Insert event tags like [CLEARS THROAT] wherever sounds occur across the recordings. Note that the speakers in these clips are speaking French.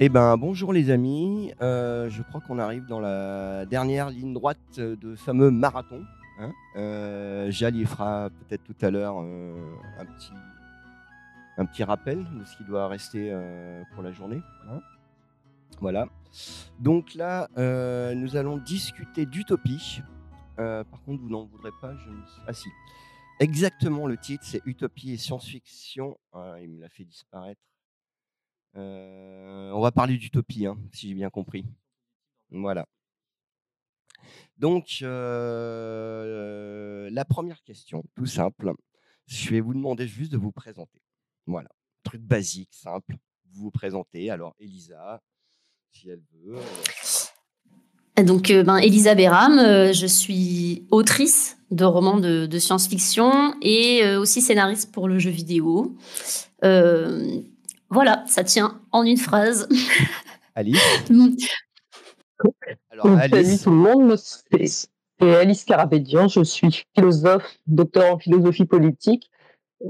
Eh ben, bonjour les amis. Euh, je crois qu'on arrive dans la dernière ligne droite de fameux marathon. hein. Euh, fera peut-être tout à l'heure euh, un, petit, rappel de ce qui doit rester pour la journée. hein. Voilà. Donc là, nous allons discuter d'utopie. Par contre, vous n'en voudrez pas, je ne... Ah si. Exactement, le titre, c'est Utopie et science-fiction. Ah, il me l'a fait disparaître. Euh, on va parler d'utopie, hein, si j'ai bien compris. Voilà. Donc, euh, la première question, tout simple. Je vais vous demander juste de vous présenter. Voilà. Truc basique, simple. Vous vous présentez. Alors, Elisa, si elle veut. euh, Donc, ben, Elisa Béram, je suis autrice de romans de, science-fiction et aussi scénariste pour le jeu vidéo. Voilà, ça tient en une phrase. Alice. Alors, Donc, Salut Alice, tout le monde, c'est c'est Alice Carabédian, je suis philosophe, docteur en philosophie politique.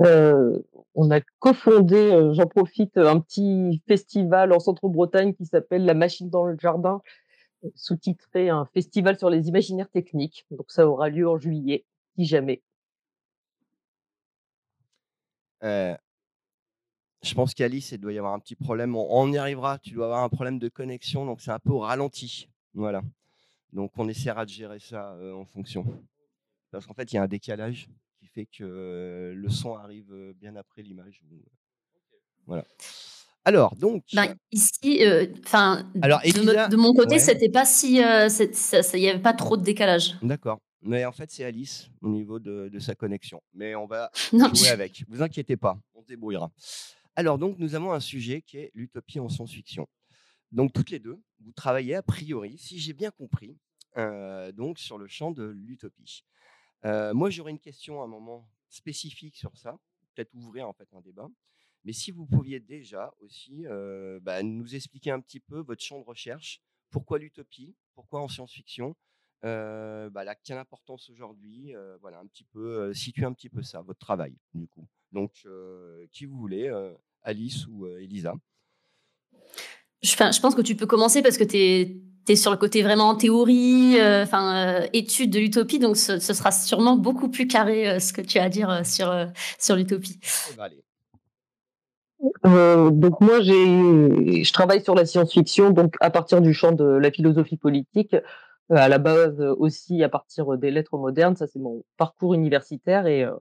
Euh, on a cofondé, euh, j'en profite, un petit festival en centre-Bretagne qui s'appelle La Machine dans le Jardin, sous-titré un festival sur les imaginaires techniques. Donc ça aura lieu en juillet, si jamais. euh, je pense qu'Alice, il doit y avoir un petit problème. On, on y arrivera. Tu dois avoir un problème de connexion, donc c'est un peu au ralenti. Voilà. Donc, on essaiera de gérer ça euh, en fonction. Parce qu'en fait, il y a un décalage qui fait que euh, le son arrive euh, bien après l'image. Voilà. Alors, donc. Ben, ici, enfin, de, mon côté, ouais. c'était pas si, il y avait pas trop de décalage. D'accord. Mais en fait, c'est Alice au niveau de, de sa connexion. Mais on va [LAUGHS] Non, jouer je- avec. Vous inquiétez pas, on se débrouillera. Alors, donc, nous avons un sujet qui est l'utopie en science-fiction. Donc, toutes les deux, vous travaillez a priori, si j'ai bien compris, euh, donc sur le champ de l'utopie. Euh, moi, j'aurais une question à un moment spécifique sur ça, peut-être ouvrir en fait un débat. Mais si vous pouviez déjà aussi euh, bah, nous expliquer un petit peu votre champ de recherche, pourquoi l'utopie, pourquoi en science-fiction, euh, bah, là, quelle importance aujourd'hui, voilà, un petit peu, situer un petit peu ça, votre travail, du coup. Donc, qui vous voulez, Alice ou euh, Elisa je, pense que tu peux commencer parce que tu es, sur le côté vraiment théorie, euh, enfin, euh, étude de l'utopie, donc ce, ce sera sûrement beaucoup plus carré euh, ce que tu as à dire euh, sur, euh, sur l'utopie. Eh ben, allez. Euh, donc moi, j'ai, je travaille sur la science-fiction, donc à partir du champ de la philosophie politique, à la base aussi à partir des lettres modernes. Ça, c'est mon parcours universitaire et euh,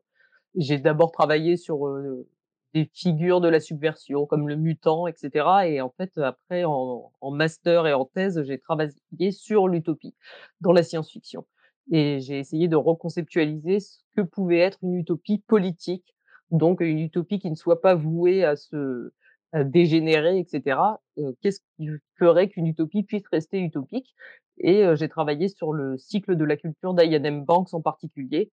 j'ai d'abord travaillé sur euh, des figures de la subversion comme le mutant, etc. Et en fait, après, en, master et en thèse, j'ai travaillé sur l'utopie dans la science-fiction. Et j'ai essayé de reconceptualiser ce que pouvait être une utopie politique donc une utopie qui ne soit pas vouée à se dégénérer, etc. Euh, Qu'est-ce qui ferait qu'une utopie puisse rester utopique? Et euh, j'ai travaillé sur le cycle de la culture d'Ian M. Banks en particulier.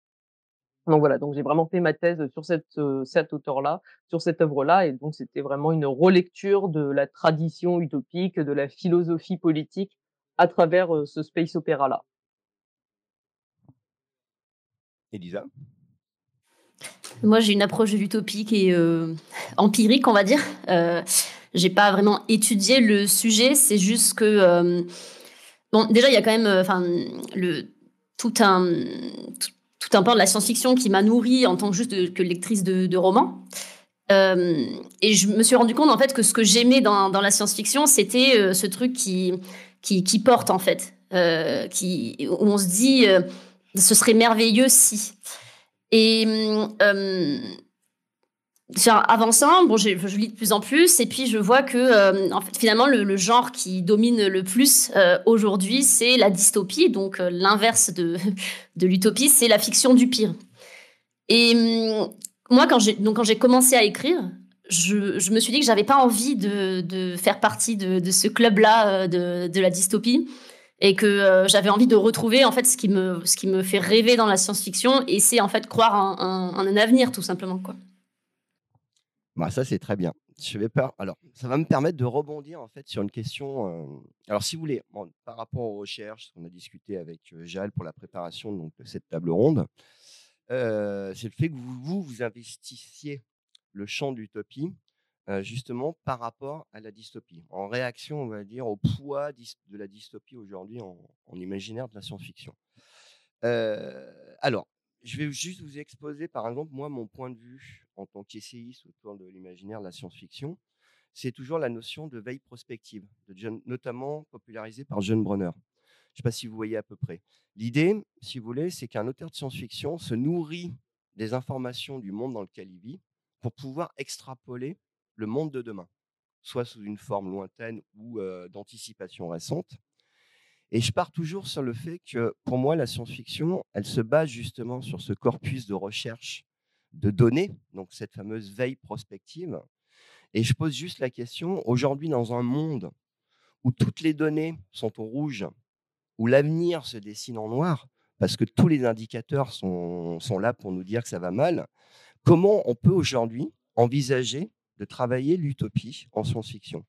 Donc voilà, donc j'ai vraiment fait ma thèse sur cette, euh, cet auteur-là, sur cette œuvre-là, et donc c'était vraiment une relecture de la tradition utopique, de la philosophie politique à travers euh, ce space opéra-là. Elisa? Moi, j'ai une approche de l'utopie qui est euh, empirique, on va dire. Euh, j'ai pas vraiment étudié le sujet, c'est juste que euh, bon, déjà il y a quand même, euh, enfin, le tout un tout, un pan de la science-fiction qui m'a nourri en tant que juste que lectrice de, romans. Euh, et je me suis rendu compte en fait que ce que j'aimais dans, dans la science-fiction, c'était euh, ce truc qui, qui porte en fait, euh, qui où on se dit ce serait merveilleux si. Et genre, avançant, bon, je lis de plus en plus, et puis je vois que euh, finalement, le, genre qui domine le plus euh, aujourd'hui, c'est la dystopie, donc euh, l'inverse de, [LAUGHS] l'utopie, c'est la fiction du pire. Et hum, moi, quand j'ai commencé à écrire, je, me suis dit que j'avais pas envie de, faire partie de, ce club-là de, la dystopie et que j'avais envie de retrouver en fait ce qui me ce qui me fait rêver dans la science-fiction et c'est en fait croire en, en- en un avenir tout simplement quoi. Bah, ça, c'est très bien. Je vais pas... Alors, ça va me permettre de rebondir en fait sur une question. Alors, si vous voulez, par rapport aux recherches qu'on a discuté avec euh, Jal pour la préparation donc, de cette table ronde, c'est le fait que vous, vous, investissiez le champ de l'utopie justement par rapport à la dystopie, en réaction, on va dire, au poids de la dystopie aujourd'hui en, imaginaire de la science-fiction. alors, je vais juste vous exposer, par exemple, moi, mon point de vue en tant qu'essayiste autour de l'imaginaire de la science-fiction. C'est toujours la notion de veille prospective, notamment popularisée par John Brunner. Je ne sais pas si vous voyez à peu près. L'idée, si vous voulez, c'est qu'un auteur de science-fiction se nourrit des informations du monde dans lequel il vit pour pouvoir extrapoler le monde de demain, soit sous une forme lointaine ou d'anticipation récente. Et je pars toujours sur le fait que pour moi, la science-fiction, elle se base justement sur ce corpus de recherche de données, donc cette fameuse veille prospective. Et je pose juste la question, aujourd'hui dans un monde où toutes les données sont au rouge, où l'avenir se dessine en noir, parce que tous les indicateurs sont, sont là pour nous dire que ça va mal, comment on peut aujourd'hui envisager de travailler l'utopie en science-fiction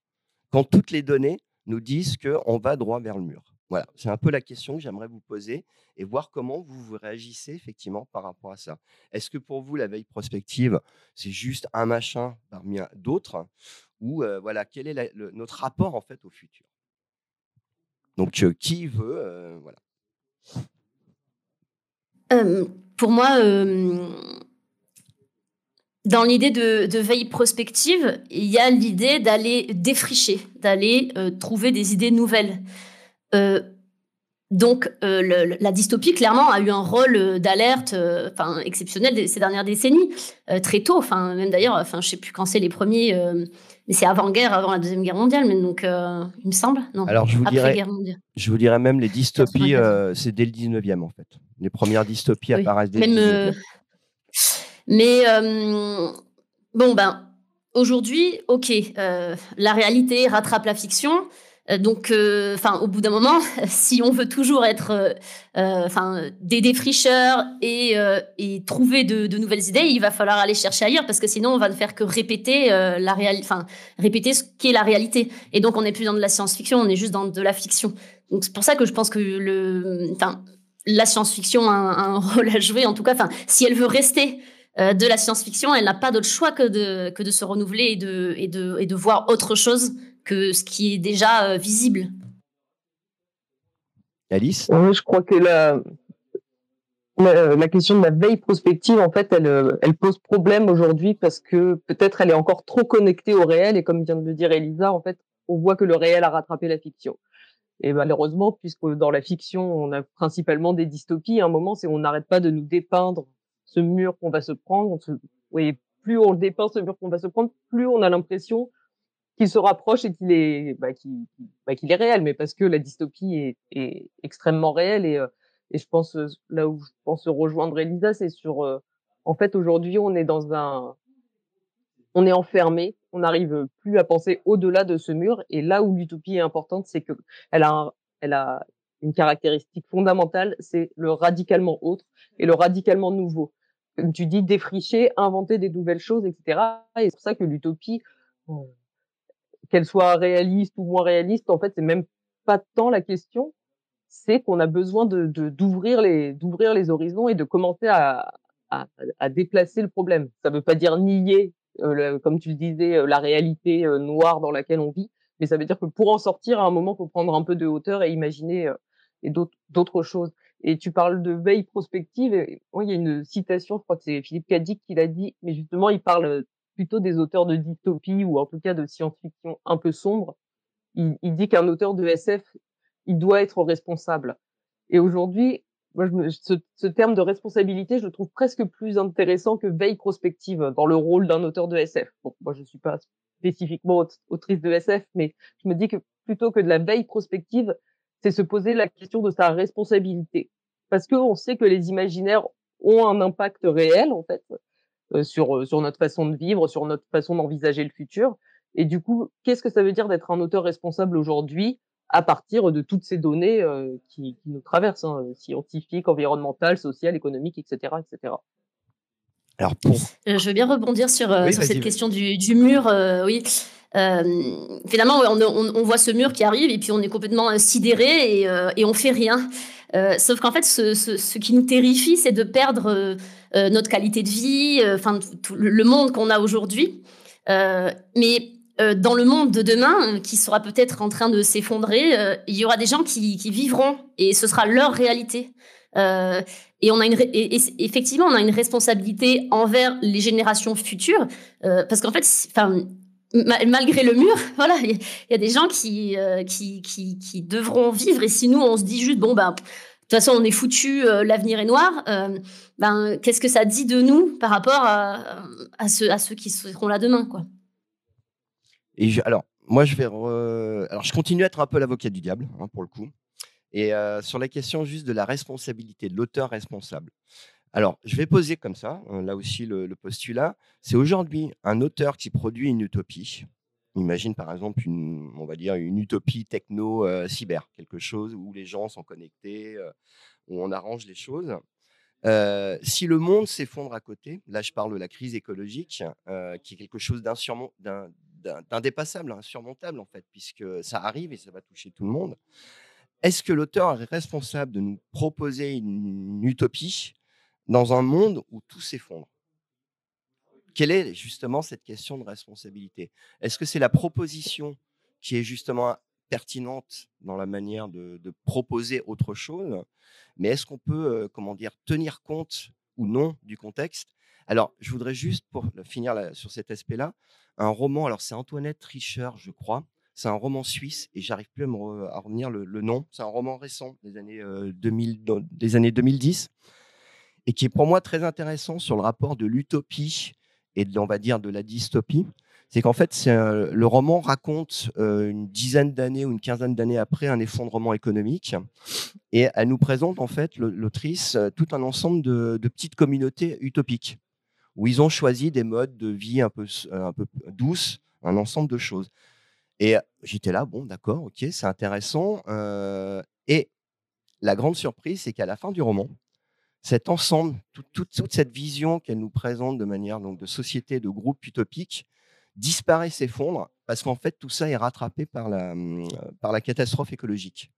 quand toutes les données nous disent qu'on va droit vers le mur? Voilà, c'est un peu la question que j'aimerais vous poser et voir comment vous, réagissez effectivement par rapport à ça. Est-ce que pour vous, la veille prospective, c'est juste un machin parmi d'autres? Ou voilà, quel est notre rapport en fait au futur? Donc, qui veut voilà. pour moi, dans l'idée de, veille prospective, il y a l'idée d'aller défricher, d'aller trouver des idées nouvelles. Euh, donc, euh, la dystopie, clairement, a eu un rôle d'alerte enfin exceptionnel ces dernières décennies, très tôt. Enfin, même d'ailleurs, enfin, je sais plus quand c'est les premiers, mais c'est avant-guerre, avant la Deuxième Guerre mondiale, mais donc, il me semble. Non, Alors, je vous, dirais, je vous dirais même les dystopies, c'est dès le 19e, en fait. Les premières dystopies apparaissent dès le 19e. Mais euh, bon, ben, aujourd'hui, ok, euh, la réalité rattrape la fiction. Euh, donc, enfin, au bout d'un moment, [LAUGHS] si on veut toujours être, enfin, des défricheurs et, et trouver de, nouvelles idées, il va falloir aller chercher ailleurs parce que sinon, on va ne faire que répéter la enfin, répéter ce qu'est la réalité. Et donc, on n'est plus dans de la science-fiction, on est juste dans de la fiction. Donc, c'est pour ça que je pense que le, la science-fiction a un, [LAUGHS] rôle à jouer. En tout cas, enfin, si elle veut rester euh, de la science-fiction, elle n'a pas d'autre choix que de, que de se renouveler et de, et, de, et de voir autre chose que ce qui est déjà euh, visible. Alice? Oui, je crois que la, la, question de la veille prospective, en fait, elle, elle pose problème aujourd'hui parce que peut-être elle est encore trop connectée au réel et comme vient de le dire Elisa, en fait, on voit que le réel a rattrapé la fiction. Et malheureusement, puisque dans la fiction, on a principalement des dystopies, à un moment, c'est on n'arrête pas de nous dépeindre ce mur qu'on va se prendre. oui, plus on le dépeint, ce mur qu'on va se prendre, plus on a l'impression qu'il se rapproche et qu'il est, bah, qu'il, bah, réel, mais parce que la dystopie est, extrêmement réelle et, euh, et je pense euh, là où je pense rejoindre Elisa, c'est sur, euh, en fait, aujourd'hui, on est dans un, on est enfermé, on n'arrive plus à penser au-delà de ce mur. Et là où l'utopie est importante, c'est que elle a, elle a une caractéristique fondamentale, c'est le radicalement autre et le radicalement nouveau tu dis défricher, inventer des nouvelles choses, etc. Et c'est pour ça que l'utopie, qu'elle soit réaliste ou moins réaliste, en fait, c'est même pas tant la question. C'est qu'on a besoin de d'ouvrir les d'ouvrir les horizons et de commencer à, à, à déplacer le problème. Ça veut pas dire nier, euh, comme tu le disais, euh, la réalité noire dans laquelle on vit, mais ça veut dire que pour en sortir, à un moment, faut prendre un peu de hauteur et imaginer et d'autres choses. Et tu parles de veille prospective. Et, il y a une citation, je crois que c'est Philippe Cadic qui l'a dit, mais justement, il parle plutôt des auteurs de dystopie ou en tout cas de science-fiction un peu sombre. Il, dit qu'un auteur de SF, il doit être responsable. Et aujourd'hui, moi, ce, terme de responsabilité, je le trouve presque plus intéressant que veille prospective dans le rôle d'un auteur de SF. Bon, moi, je suis pas spécifiquement autrice de SF, mais je me dis que plutôt que de la veille prospective, c'est se poser la question de sa responsabilité. Parce qu'on sait que les imaginaires ont un impact réel, en fait, sur, sur notre façon de vivre, sur notre façon d'envisager le futur. Et du coup, qu'est-ce que ça veut dire d'être un auteur responsable aujourd'hui à partir de toutes ces données qui, qui, nous traversent, hein, scientifiques, environnementales, sociales, économiques, etc., etc. Alors pour... Je veux bien rebondir sur, sur cette question du, du mur. oui, euh, finalement, on, on, on, voit ce mur qui arrive et puis on est complètement euh, sidéré et, euh, et on fait rien. Euh, sauf qu'en fait, ce, ce, ce, qui nous terrifie, c'est de perdre euh, notre qualité de vie, enfin le monde qu'on a aujourd'hui. mais dans le monde de demain, qui sera peut-être en train de s'effondrer, il y aura des gens qui, qui, vivront et ce sera leur réalité. Et on a effectivement, on a une responsabilité envers les générations futures, parce qu'en fait, enfin, malgré le mur, [LAUGHS] voilà, il y, a des gens qui, qui, qui, qui, devront vivre. Et si nous, on se dit juste, bon, ben, de toute façon, on est foutu, euh, l'avenir est noir. Euh, ben, qu'est-ce que ça dit de nous par rapport à, ceux, à ceux qui seront là demain, quoi? Alors, moi, je vais, alors, je continue à être un peu l'avocat du diable, hein, pour le coup. Et sur la question juste de la responsabilité, de l'auteur responsable. Alors, je vais poser comme ça, hein, là aussi le, le postulat. C'est aujourd'hui un auteur qui produit une utopie, Imagine par exemple une, on va dire une utopie techno cyber, quelque chose où les gens sont connectés, où on arrange les choses. si le monde s'effondre à côté, là je parle de la crise écologique, qui est quelque chose d'indépassable, insurmontable en fait, puisque ça arrive et ça va toucher tout le monde. Est-ce que l'auteur est responsable de nous proposer une utopie dans un monde où tout s'effondre? Quelle est justement cette question de responsabilité? Est-ce que c'est la proposition qui est justement pertinente dans la manière de, proposer autre chose Mais est-ce qu'on peut, comment dire, tenir compte ou non du contexte? Alors, je voudrais juste, pour finir sur cet aspect-là, un roman, alors c'est Antoinette Richer, je crois, c'est un roman suisse et j'arrive plus à revenir le, nom. C'est un roman récent des années, 2000, des années 2010 et qui est pour moi très intéressant sur le rapport de l'utopie et de, on va dire de la dystopie, c'est qu'en fait, le roman raconte une dizaine d'années ou une quinzaine d'années après un effondrement économique, et elle nous présente en fait l'autrice tout un ensemble de, petites communautés utopiques où ils ont choisi des modes de vie un peu douces, un ensemble de choses. Et j'étais là, bon, d'accord, ok, c'est intéressant. et la grande surprise, c'est qu'à la fin du roman, cet ensemble, toute cette vision qu'elle nous présente de manière donc, de société, de groupe utopique, disparaît, s'effondre, parce qu'en fait, tout ça est rattrapé par la, la catastrophe écologique.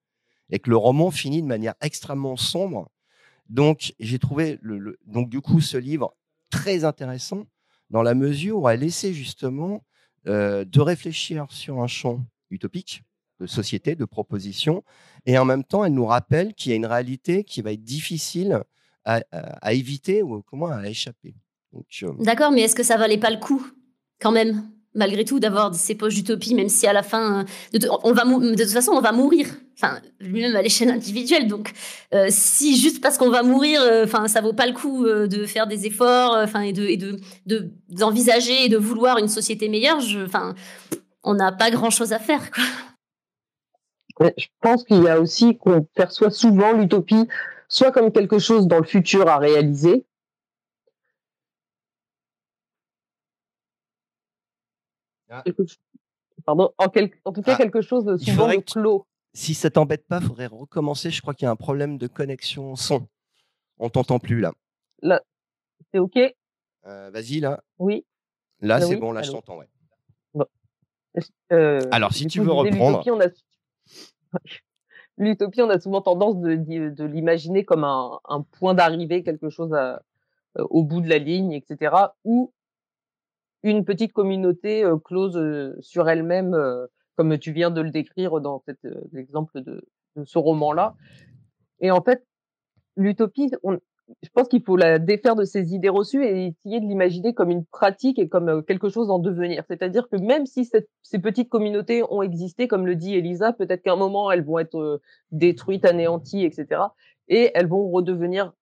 Et que le roman finit de manière extrêmement sombre. Donc, j'ai trouvé donc, du coup ce livre très intéressant dans la mesure où elle essaie justement euh, de réfléchir sur un champ utopique, de société, de proposition, et en même temps, elle nous rappelle qu'il y a une réalité qui va être difficile à, éviter ou comment à échapper. Euh, D'accord, mais est-ce que ça valait pas le coup quand même? Malgré tout d'avoir ces poches d'utopie, même si à la fin, de, on va de toute façon, on va mourir. Enfin, lui-même à l'échelle individuelle. Donc, euh, si juste parce qu'on va mourir, euh, enfin, ça vaut pas le coup de faire des efforts, enfin, et de, d'envisager et de vouloir une société meilleure. Enfin, on n'a pas grand-chose à faire. Je pense qu'il y a aussi qu'on perçoit souvent l'utopie soit comme quelque chose dans le futur à réaliser, ah. Pardon, en, tout cas, ah. quelque chose de souvent de clos. Si ça t'embête pas, il faudrait recommencer. Je crois qu'il y a un problème de connexion son. On t'entend plus là. Là, c'est OK euh, Vas-y, là. Oui. Là, c'est bon, là, je t'entends, ouais. Euh, Alors, si tu veux reprendre [LAUGHS] l'utopie, on a souvent tendance de, de, l'imaginer comme un, un point d'arrivée, quelque chose à, au bout de la ligne, etc. Ou une petite communauté close sur elle-même, comme tu viens de le décrire dans cet exemple de, ce roman-là. Et en fait, l'utopie, je pense qu'il faut la défaire de ses idées reçues et essayer de l'imaginer comme une pratique et comme quelque chose en devenir. C'est-à-dire que même si ces petites communautés ont existé, comme le dit Elisa, peut-être qu'à un moment elles vont être détruites, anéanties, etc. Et elles vont redevenir,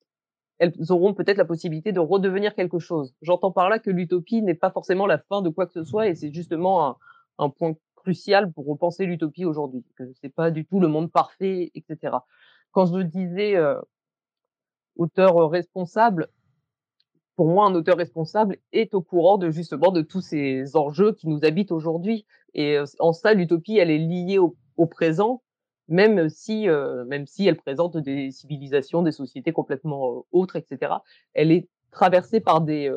elles auront peut-être la possibilité de redevenir quelque chose. J'entends par là que l'utopie n'est pas forcément la fin de quoi que ce soit et c'est justement un, point crucial pour repenser l'utopie aujourd'hui. Que c'est pas du tout le monde parfait, etc. Quand je disais euh, auteur responsable, pour moi, un auteur responsable est au courant de justement de tous ces enjeux qui nous habitent aujourd'hui. Et en ça, l'utopie, elle est liée au, présent, même si, même si elle présente des civilisations, des sociétés complètement autres, etc. Elle est traversée par des,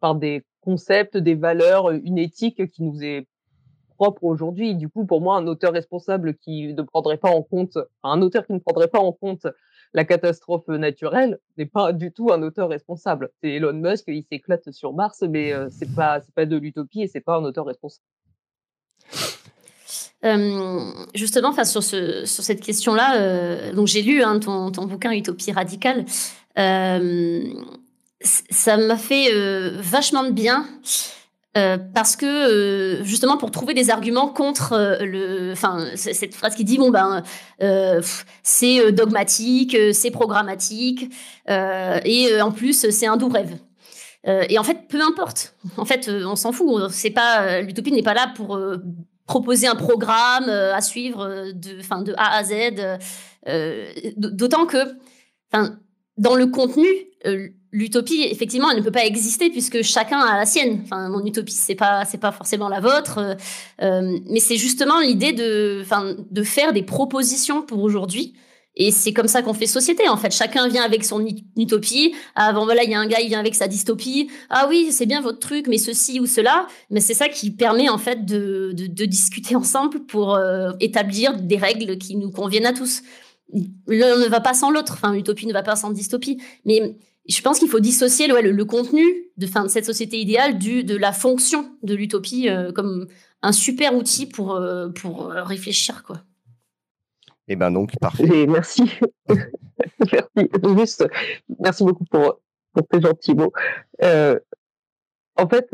par des concepts, des valeurs, une éthique qui nous est propre aujourd'hui. Du coup, pour moi, un auteur responsable qui ne prendrait pas en compte, un auteur qui ne prendrait pas en compte la catastrophe naturelle n'est pas du tout un auteur responsable. C'est Elon Musk, il s'éclate sur Mars, mais euh, c'est pas c'est pas de l'utopie et c'est pas un auteur responsable. Justement, face sur, ce, sur cette question-là, donc j'ai lu hein, ton, bouquin Utopie radicale. ça m'a fait vachement de bien euh, parce que euh, justement pour trouver des arguments contre euh, le, enfin cette phrase qui dit bon ben c'est dogmatique, c'est programmatique et en plus c'est un doux rêve. et en fait peu importe. En fait on s'en fout. C'est pas l'utopie n'est pas là pour proposer un programme à suivre de, enfin de A à Z. D'autant que, dans le contenu l'utopie, effectivement, elle ne peut pas exister puisque chacun a la sienne. Enfin, mon utopie, c'est pas, pas forcément la vôtre, euh, euh, mais c'est justement l'idée de, de faire des propositions pour aujourd'hui. Et c'est comme ça qu'on fait société, en fait. Chacun vient avec son utopie. Avant, voilà, il y a un gars, il vient avec sa dystopie. Ah oui, c'est bien votre truc, mais ceci ou cela. Mais c'est ça qui permet, en fait, de, discuter ensemble pour euh, établir des règles qui nous conviennent à tous. L'un ne va pas sans l'autre. Enfin, l'utopie ne va pas sans dystopie. Mais je pense qu'il faut dissocier le, contenu de, cette société idéale de la fonction de l'utopie euh, comme un super outil pour, euh, pour réfléchir. Quoi. Et eh ben donc, parfait. merci. [LAUGHS] merci. Juste, merci beaucoup pour, pour ces gentils mots. en fait,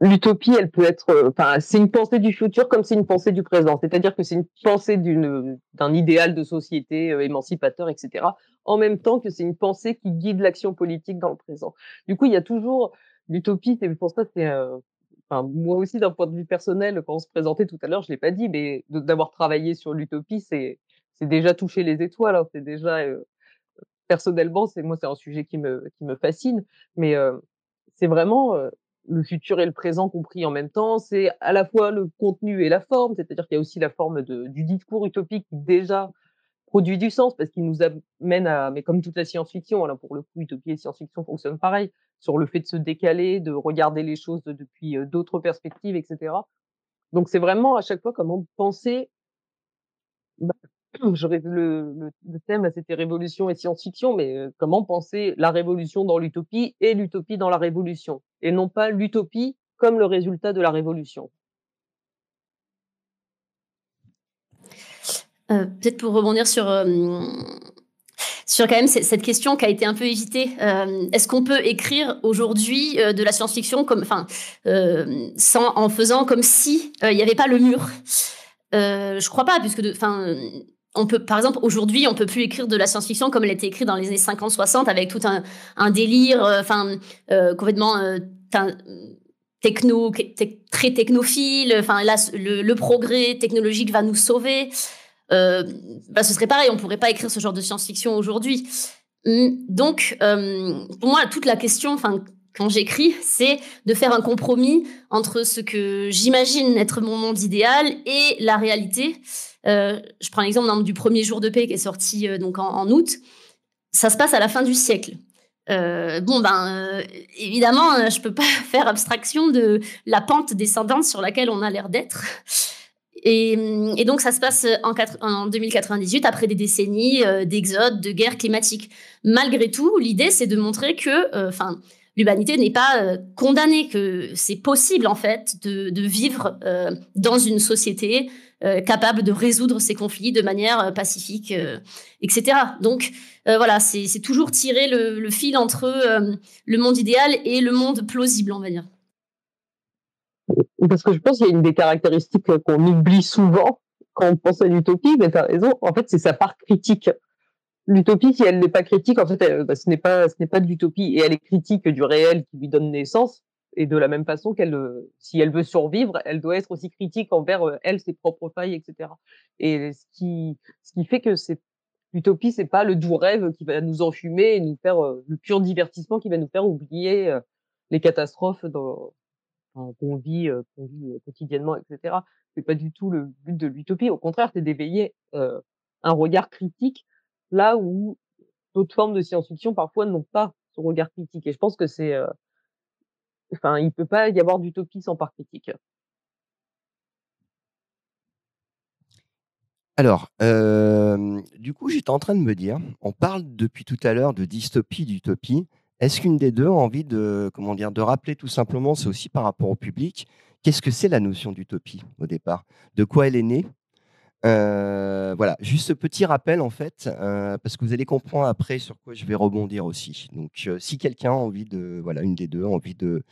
l'utopie, elle peut être, euh, enfin, c'est une pensée du futur comme c'est une pensée du présent. C'est-à-dire que c'est une pensée d'une, d'un idéal de société euh, émancipateur, etc. En même temps que c'est une pensée qui guide l'action politique dans le présent. Du coup, il y a toujours l'utopie. C'est pour ça, c'est, euh, moi aussi d'un point de vue personnel, quand on se présentait tout à l'heure, je l'ai pas dit, mais d'avoir travaillé sur l'utopie, c'est, c'est déjà toucher les étoiles. Hein. c'est déjà, personnellement, c'est moi, c'est un sujet qui me, qui me fascine, mais c'est vraiment le futur et le présent compris en même temps. C'est à la fois le contenu et la forme, c'est-à-dire qu'il y a aussi la forme de, du discours utopique déjà produit du sens parce qu'il nous amène à, mais comme toute la science-fiction, alors pour le coup, utopie et science-fiction fonctionnent pareil, sur le fait de se décaler, de regarder les choses depuis euh, d'autres perspectives, etc. Donc c'est vraiment à chaque fois comment penser bah, [CLEARS THROAT] le, le, thème, c'était révolution et science-fiction, mais euh, comment penser la révolution dans l'utopie et l'utopie dans la révolution, et non pas l'utopie comme le résultat de la révolution. Euh, peut-être pour rebondir sur, euh, sur quand même cette question qui a été un peu évitée. Est-ce qu'on peut écrire aujourd'hui de la science-fiction comme, en faisant comme si il n'y avait pas le mur? Je crois pas, puisque, enfin, on peut, par exemple, aujourd'hui, on peut plus écrire de la science-fiction comme elle était écrite dans les années 50-60 avec tout un, délire, euh, enfin, euh, complètement euh, techno, très technophile. Enfin, là, le, progrès technologique va nous sauver. Bah, ce serait pareil, on pourrait pas écrire ce genre de science-fiction aujourd'hui. Hum, donc, pour moi, toute la question, enfin, quand j'écris, c'est de faire un compromis entre ce que j'imagine être mon monde idéal et la réalité. Euh, je prends l'exemple du premier jour de paix qui est sorti euh, donc en, août. Ça se passe à la fin du siècle. Euh, bon ben évidemment, je peux pas [LAUGHS] faire abstraction de la pente descendante sur laquelle on a l'air d'être. Et, donc ça se passe en, en 2098 après des décennies d'exode, de guerre climatique. Malgré tout, l'idée c'est de montrer que, enfin l'humanité n'est pas condamnée, que c'est possible en fait de, de vivre dans une société euh, capable de résoudre ces conflits de manière euh, pacifique, euh, etc. Donc voilà, c'est toujours tirer le, fil entre le monde idéal et le monde plausible, on va dire. Parce que je pense qu'il y a une des caractéristiques qu'on oublie souvent quand on pense à l'utopie, mais tu as raison, en fait, c'est sa part critique. L'utopie, si elle n'est pas critique, en fait, bah, ce n'est pas, ce n'est pas de l'utopie, et elle est critique du réel qui lui donne naissance, et de la même façon qu'elle, euh, si elle veut survivre, elle doit être aussi critique envers euh, elle, ses propres failles, etc. Et ce qui, ce qui fait que c'est l'utopie, c'est pas le doux rêve qui va nous enfumer et nous faire euh, le pur divertissement qui va nous faire oublier les catastrophes dans, qu'on vit, quotidiennement, etc. C'est pas du tout le but de l'utopie. Au contraire, c'est d'éveiller un regard critique là où d'autres formes de science-fiction parfois n'ont pas ce regard critique. Et je pense que c'est Enfin, il peut pas y avoir d'utopie sans part critique. Alors, du coup, j'étais en train de me dire, on parle depuis tout à l'heure de dystopie, d'utopie. Est-ce qu'une des deux a envie de, comment dire, de rappeler tout simplement, c'est aussi par rapport au public, qu'est-ce que c'est la notion d'utopie au départ? De quoi elle est née? Voilà, juste ce petit rappel en fait, parce que vous allez comprendre après sur quoi je vais rebondir aussi. Donc, si quelqu'un a envie de, voilà, une des deux a envie de,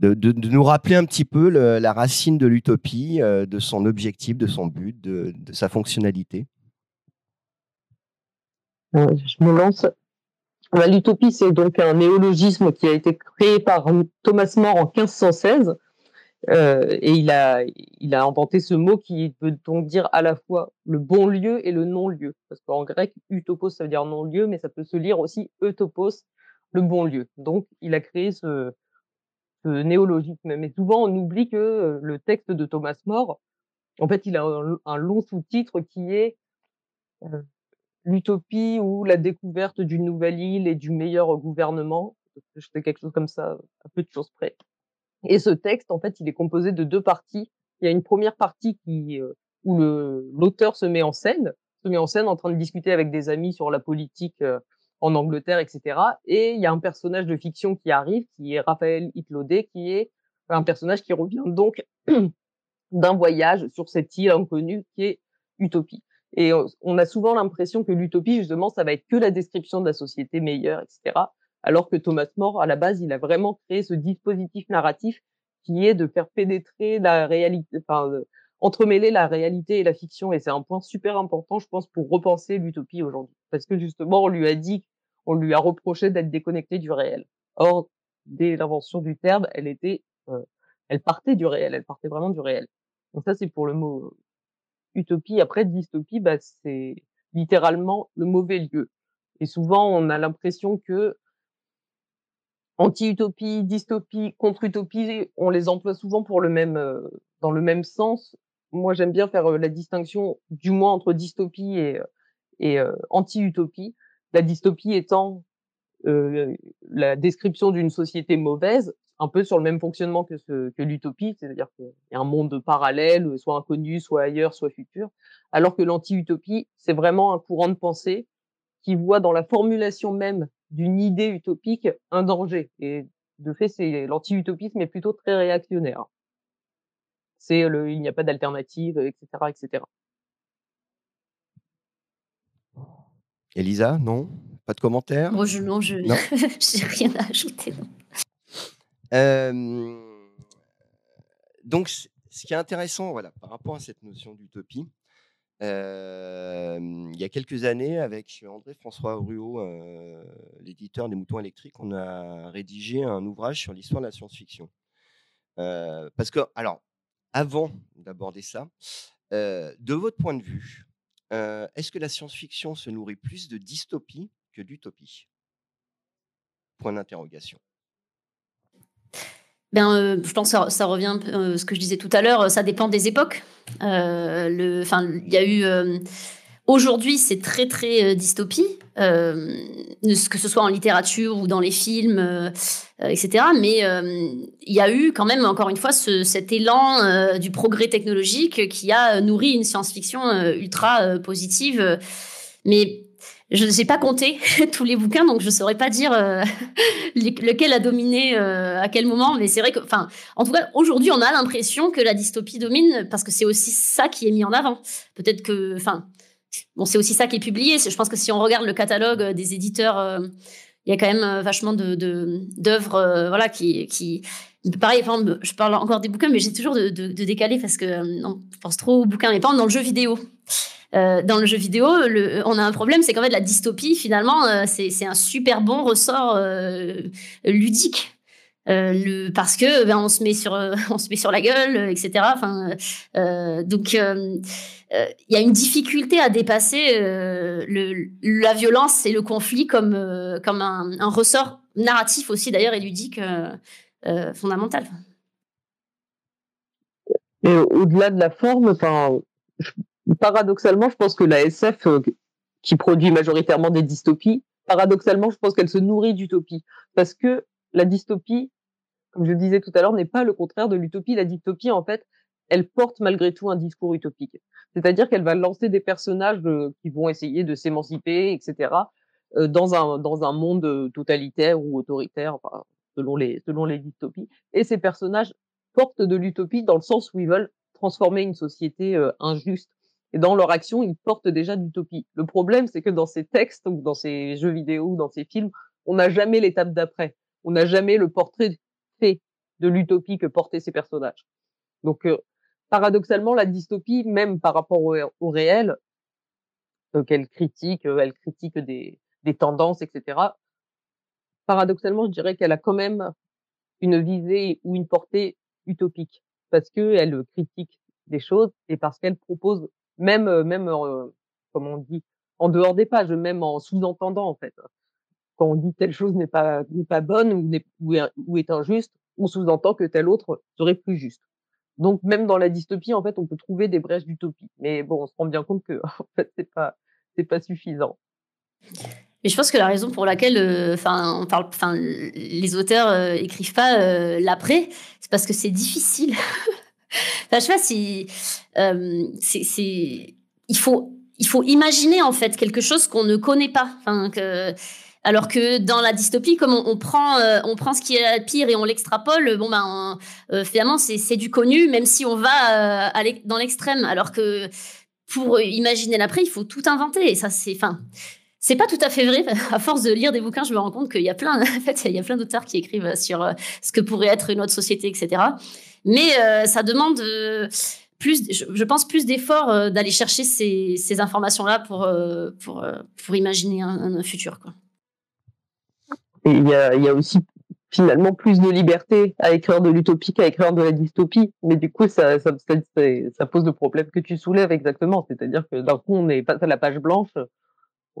de, nous rappeler un petit peu la racine de l'utopie, euh, de son objectif, de son but, de, sa fonctionnalité. Euh, je me lance. Bah, l'utopie, c'est donc un néologisme qui a été créé par Thomas More en 1516. Euh, et il a, il a inventé ce mot qui veut donc dire à la fois le bon lieu et le non-lieu. Parce qu'en grec, utopos, ça veut dire non-lieu, mais ça peut se lire aussi eutopos, le bon lieu. Donc, il a créé ce, néologisme. Mais souvent, on oublie que le texte de Thomas More, en fait, il a un, long sous-titre qui est l'utopie ou la découverte d'une nouvelle île et du meilleur gouvernement? Je fais quelque chose comme ça, à peu de choses près. Et ce texte, en fait, il est composé de deux parties. Il y a une première partie qui où l'auteur se met en scène, se met en scène en train de discuter avec des amis sur la politique en Angleterre, etc. Et il y a un personnage de fiction qui arrive, qui est Raphaël Itlodé, qui est un personnage qui revient donc [CLEARS THROAT] d'un voyage sur cette île inconnue qui est Utopie. Et on a souvent l'impression que l'utopie, justement, ça va être que la description de la société meilleure, etc. Alors que Thomas More, à la base, il a vraiment créé ce dispositif narratif qui est de faire pénétrer la réalité, enfin, entremêler la réalité et la fiction. Et c'est un point super important, je pense, pour repenser l'utopie aujourd'hui. Parce que justement, on lui a dit, on lui a reproché d'être déconnecté du réel. Or, dès l'invention du terme, elle était, euh, elle partait du réel, elle partait vraiment du réel. Donc ça, c'est pour le mot utopie. Après, dystopie, bah, c'est littéralement le mauvais lieu. Et souvent, on a l'impression que anti-utopie, dystopie, contre-utopie, on les emploie souvent pour le même, euh, dans le même sens, moi, j'aime bien faire la distinction, du moins entre dystopie et, et anti-utopie. La dystopie étant la description d'une société mauvaise, un peu sur le même fonctionnement que, ce, que l'utopie, c'est-à-dire qu'il y a un monde parallèle, soit inconnu, soit ailleurs, soit futur, alors que l'anti-utopie, c'est vraiment un courant de pensée qui voit dans la formulation même d'une idée utopique un danger. Et de fait, c'est l'anti-utopisme est plutôt très réactionnaire c'est le il n'y a pas d'alternative, etc., etc. Elisa, non? Pas de commentaire Moi, je, non, je n'ai [LAUGHS] rien à ajouter. Donc, ce qui est intéressant, voilà, par rapport à cette notion d'utopie, il y a quelques années, avec André-François Ruot, l'éditeur des Moutons électriques, on a rédigé un ouvrage sur l'histoire de la science-fiction. parce que, alors, avant d'aborder ça, de votre point de vue, est-ce que la science-fiction se nourrit plus de dystopie que d'utopie? Point d'interrogation. Ben, je pense que ça, revient à ce que je disais tout à l'heure, ça dépend des époques. Euh, il y a eu Aujourd'hui, c'est très très euh, dystopie, euh, que ce soit en littérature ou dans les films, euh, etc. Mais il y a eu quand même, encore une fois, cet élan du progrès technologique qui a nourri une science-fiction ultra positive. Mais je n'ai pas compté [LAUGHS] tous les bouquins, donc je ne saurais pas dire [LAUGHS] lequel a dominé à quel moment. Mais c'est vrai que, enfin, en tout cas, aujourd'hui, on a l'impression que la dystopie domine parce que c'est aussi ça qui est mis en avant. Peut-être que, enfin, bon, c'est aussi ça qui est publié. Je pense que si on regarde le catalogue euh, des éditeurs, euh, il y a quand même euh, vachement de d'œuvres, voilà, qui qui pareil. je parle encore des bouquins, mais j'ai toujours de, décaler parce que je pense trop aux bouquins. Mais pas dans le jeu vidéo. Dans le jeu vidéo, on a un problème, c'est qu'en fait la dystopie, finalement, c'est un super bon ressort ludique. le, parce que ben, on se met sur [LAUGHS] la gueule etc donc euh, il y a une difficulté à dépasser euh, la violence et le conflit euh, comme un, ressort narratif aussi d'ailleurs et ludique fondamental. Et au-delà de la forme, enfin, paradoxalement, je pense que la SF, qui produit majoritairement des dystopies, paradoxalement, je pense qu'elle se nourrit d'utopie. Parce que la dystopie, comme je le disais tout à l'heure, n'est pas le contraire de l'utopie. La dystopie, en fait, elle porte malgré tout un discours utopique. C'est-à-dire qu'elle va lancer des personnages qui vont essayer de s'émanciper, etc., dans un dans un monde totalitaire ou autoritaire, selon les selon les dystopies. Et ces personnages portent de l'utopie dans le sens où ils veulent transformer une société injuste. Et dans leur action, ils portent déjà d'utopie. Le problème, c'est que dans ces textes ou dans ces jeux vidéo ou dans ces films, on n'a jamais l'étape d'après. On n'a jamais le portrait fait de l'utopie que portaient ces personnages. Donc, paradoxalement, la dystopie, même par rapport au, réel, qu'elle critique, elle critique des, des tendances, etc. Paradoxalement, je dirais qu'elle a quand même une visée ou une portée utopique parce qu'elle critique des choses et parce qu'elle propose même même comme on dit en dehors des pages, même en sous-entendant en fait. Quand on dit telle chose n'est pas n'est pas bonne ou, est, injuste, on sous-entend que telle autre serait plus juste. Donc même dans la dystopie, en fait, on peut trouver des brèches d'utopie. Mais bon, on se rend bien compte que [LAUGHS] en fait, c'est pas c'est pas suffisant. Mais je pense que la raison pour laquelle, enfin, on parle, enfin, les auteurs euh, écrivent pas l'après, c'est parce que c'est difficile. [LAUGHS] enfin, je sais pas si c'est, il faut, il faut imaginer en fait quelque chose qu'on ne connaît pas. Alors que dans la dystopie, comme on, prend, on prend ce qui est pire et on l'extrapole, bon ben, finalement, c'est du connu, même si on va dans l'extrême. Alors que pour imaginer l'après, il faut tout inventer. Et ça, c'est, enfin, c'est pas tout à fait vrai. [LAUGHS] À force de lire des bouquins, je me rends compte qu'il y a plein, [LAUGHS] en fait, il y a plein d'auteurs qui écrivent sur euh, ce que pourrait être une autre société, etc. Mais euh, ça demande euh, plus, je, pense, plus d'efforts d'aller chercher ces, informations-là pour, pour, imaginer un, futur, il y a, aussi finalement plus de liberté à écrire de l'utopie qu'à écrire de la dystopie. Mais du coup, ça, pose le problème que tu soulèves exactement. C'est-à-dire que d'un coup, on est pas à la page blanche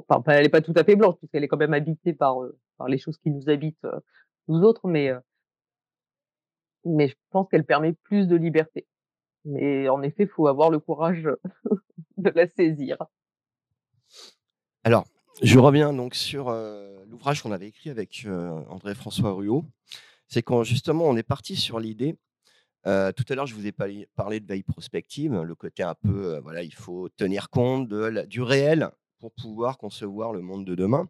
enfin, elle n'est pas tout à fait blanche puisqu'elle est quand même habitée par euh, par les choses qui nous habitent euh, nous autres, mais euh, mais je pense qu'elle permet plus de liberté. Mais en effet, il faut avoir le courage [LAUGHS] de la saisir. Alors, je reviens donc sur l'ouvrage qu'on avait écrit avec André-François Ruot. C'est quand justement on est parti sur l'idée. tout à l'heure, je vous ai parlé de veille prospective, le côté un peu, voilà, il faut tenir compte du réel pour pouvoir concevoir le monde de demain.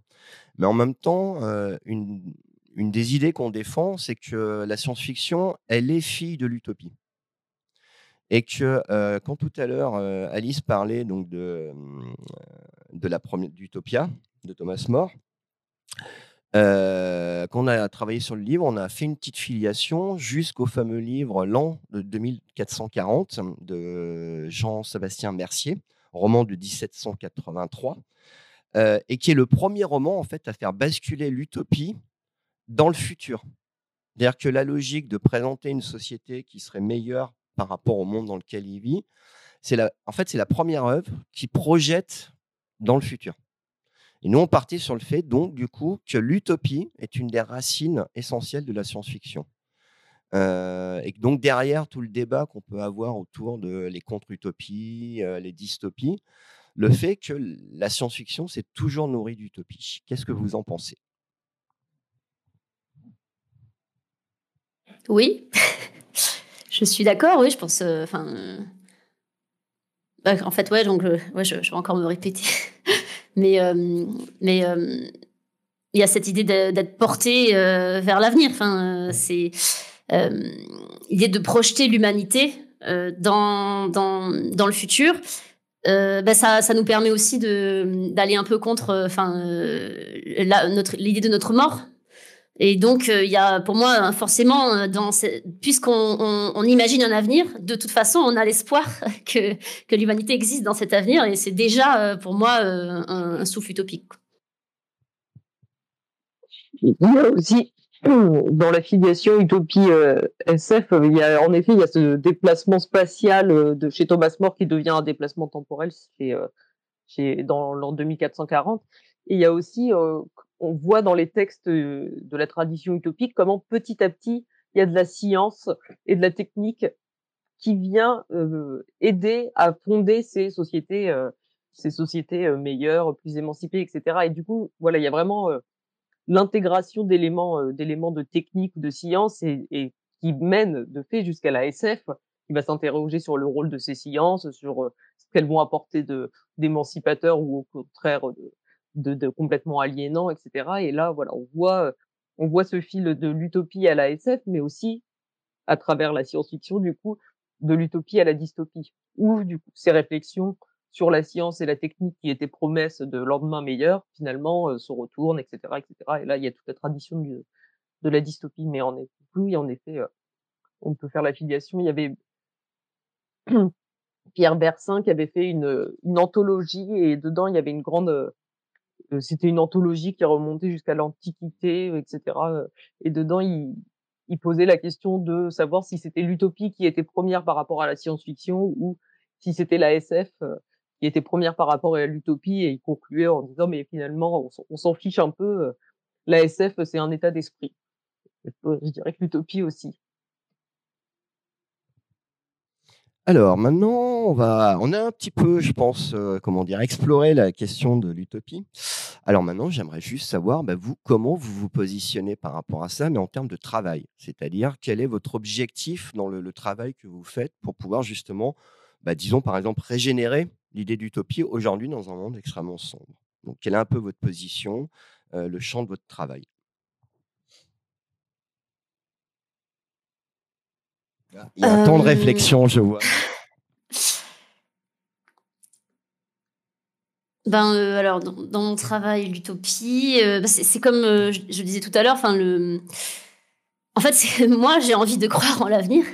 Mais en même temps, une, des idées qu'on défend, c'est que la science-fiction, elle est fille de l'utopie. Et que quand tout à l'heure, Alice parlait donc de, de la première d'Utopia de Thomas More, qu'on a travaillé sur le livre, on a fait une petite filiation jusqu'au fameux livre L'an de 2440 de Jean-Sébastien Mercier, roman de 1783, euh, et qui est le premier roman en fait à faire basculer l'utopie dans le futur. C'est-à-dire que la logique de présenter une société qui serait meilleure par rapport au monde dans lequel il vit, c'est la, en fait c'est la première œuvre qui projette dans le futur. Et nous on partait sur le fait donc du coup que l'utopie est une des racines essentielles de la science-fiction. Euh, et donc derrière tout le débat qu'on peut avoir autour de les contre-utopies, euh, les dystopies, le fait que la science-fiction s'est toujours nourrie d'utopie. Qu'est-ce que vous en pensez? Oui, [LAUGHS] je suis d'accord. Oui, je pense. Euh, enfin, bah, en fait, ouais. Donc, ouais, je, vais encore me répéter, [LAUGHS] mais mais il y a cette idée d'être porté vers l'avenir. Enfin, c'est euh, l'idée de projeter l'humanité euh, dans, dans, le futur. Euh, ben ça, ça nous permet aussi d'aller un peu contre enfin l'idée de notre mort et donc il y a pour moi forcément dans puisqu'on on, imagine un avenir de toute façon on a l'espoir [LAUGHS] que, l'humanité existe dans cet avenir et c'est déjà pour moi un, souffle utopique il y a aussi [CLEARS THROAT] dans la filiation Utopie euh, SF, il y a en effet il y a ce déplacement spatial euh, de chez Thomas More qui devient un déplacement temporel euh, chez dans l'an 2440. Et il y a aussi, on voit dans les textes de la tradition utopique comment petit à petit il y a de la science et de la technique qui vient aider à fonder ces sociétés, ces sociétés meilleures, plus émancipées, etc. Et du coup, voilà, il y a vraiment l'intégration d'éléments d'éléments de technique ou de science et, qui mène de fait jusqu'à la SF qui va s'interroger sur le rôle de ces sciences, sur ce qu'elles vont apporter de d'émancipateur ou au contraire de, de, complètement aliénant, etc. Et là, voilà, on voit on voit ce fil de l'utopie à la SF, mais aussi à travers la science-fiction, du coup, de l'utopie à la dystopie, où du coup ces réflexions sur la science et la technique qui étaient promesses de lendemain meilleur, finalement se retournent, etc., etc. Et là, il y a toute la tradition de, de la dystopie, mais en effet, oui, en effet, on peut faire l'affiliation. Il y avait [CLEARS THROAT] Pierre Bersin qui avait fait une, une anthologie et dedans il y avait une grande c'était une anthologie qui remontait jusqu'à l'Antiquité, etc. Et dedans, il, il, posait la question de savoir si c'était l'utopie qui était première par rapport à la science-fiction ou si c'était la SF qui était première par rapport à l'utopie. Et il concluait en disant, mais finalement, on s'en fiche un peu. La SF, c'est un état d'esprit. Je dirais que l'utopie aussi. Alors maintenant, on va on a un petit peu, je pense, euh, comment dire, exploré la question de l'utopie. Alors maintenant, j'aimerais juste savoir, bah, vous, comment vous vous positionnez par rapport à ça, mais en termes de travail. C'est-à-dire, quel est votre objectif dans le, travail que vous faites pour pouvoir justement, bah, disons par exemple, régénérer l'idée d'utopie aujourd'hui dans un monde extrêmement sombre? Donc, quelle est un peu votre position, euh, le champ de votre travail? Il y a un temps de réflexion, je vois. Ben euh, alors dans, mon travail l'utopie, euh, bah, c'est comme euh, je, je, disais tout à l'heure. Enfin le, en fait [LAUGHS] moi j'ai envie de croire en l'avenir.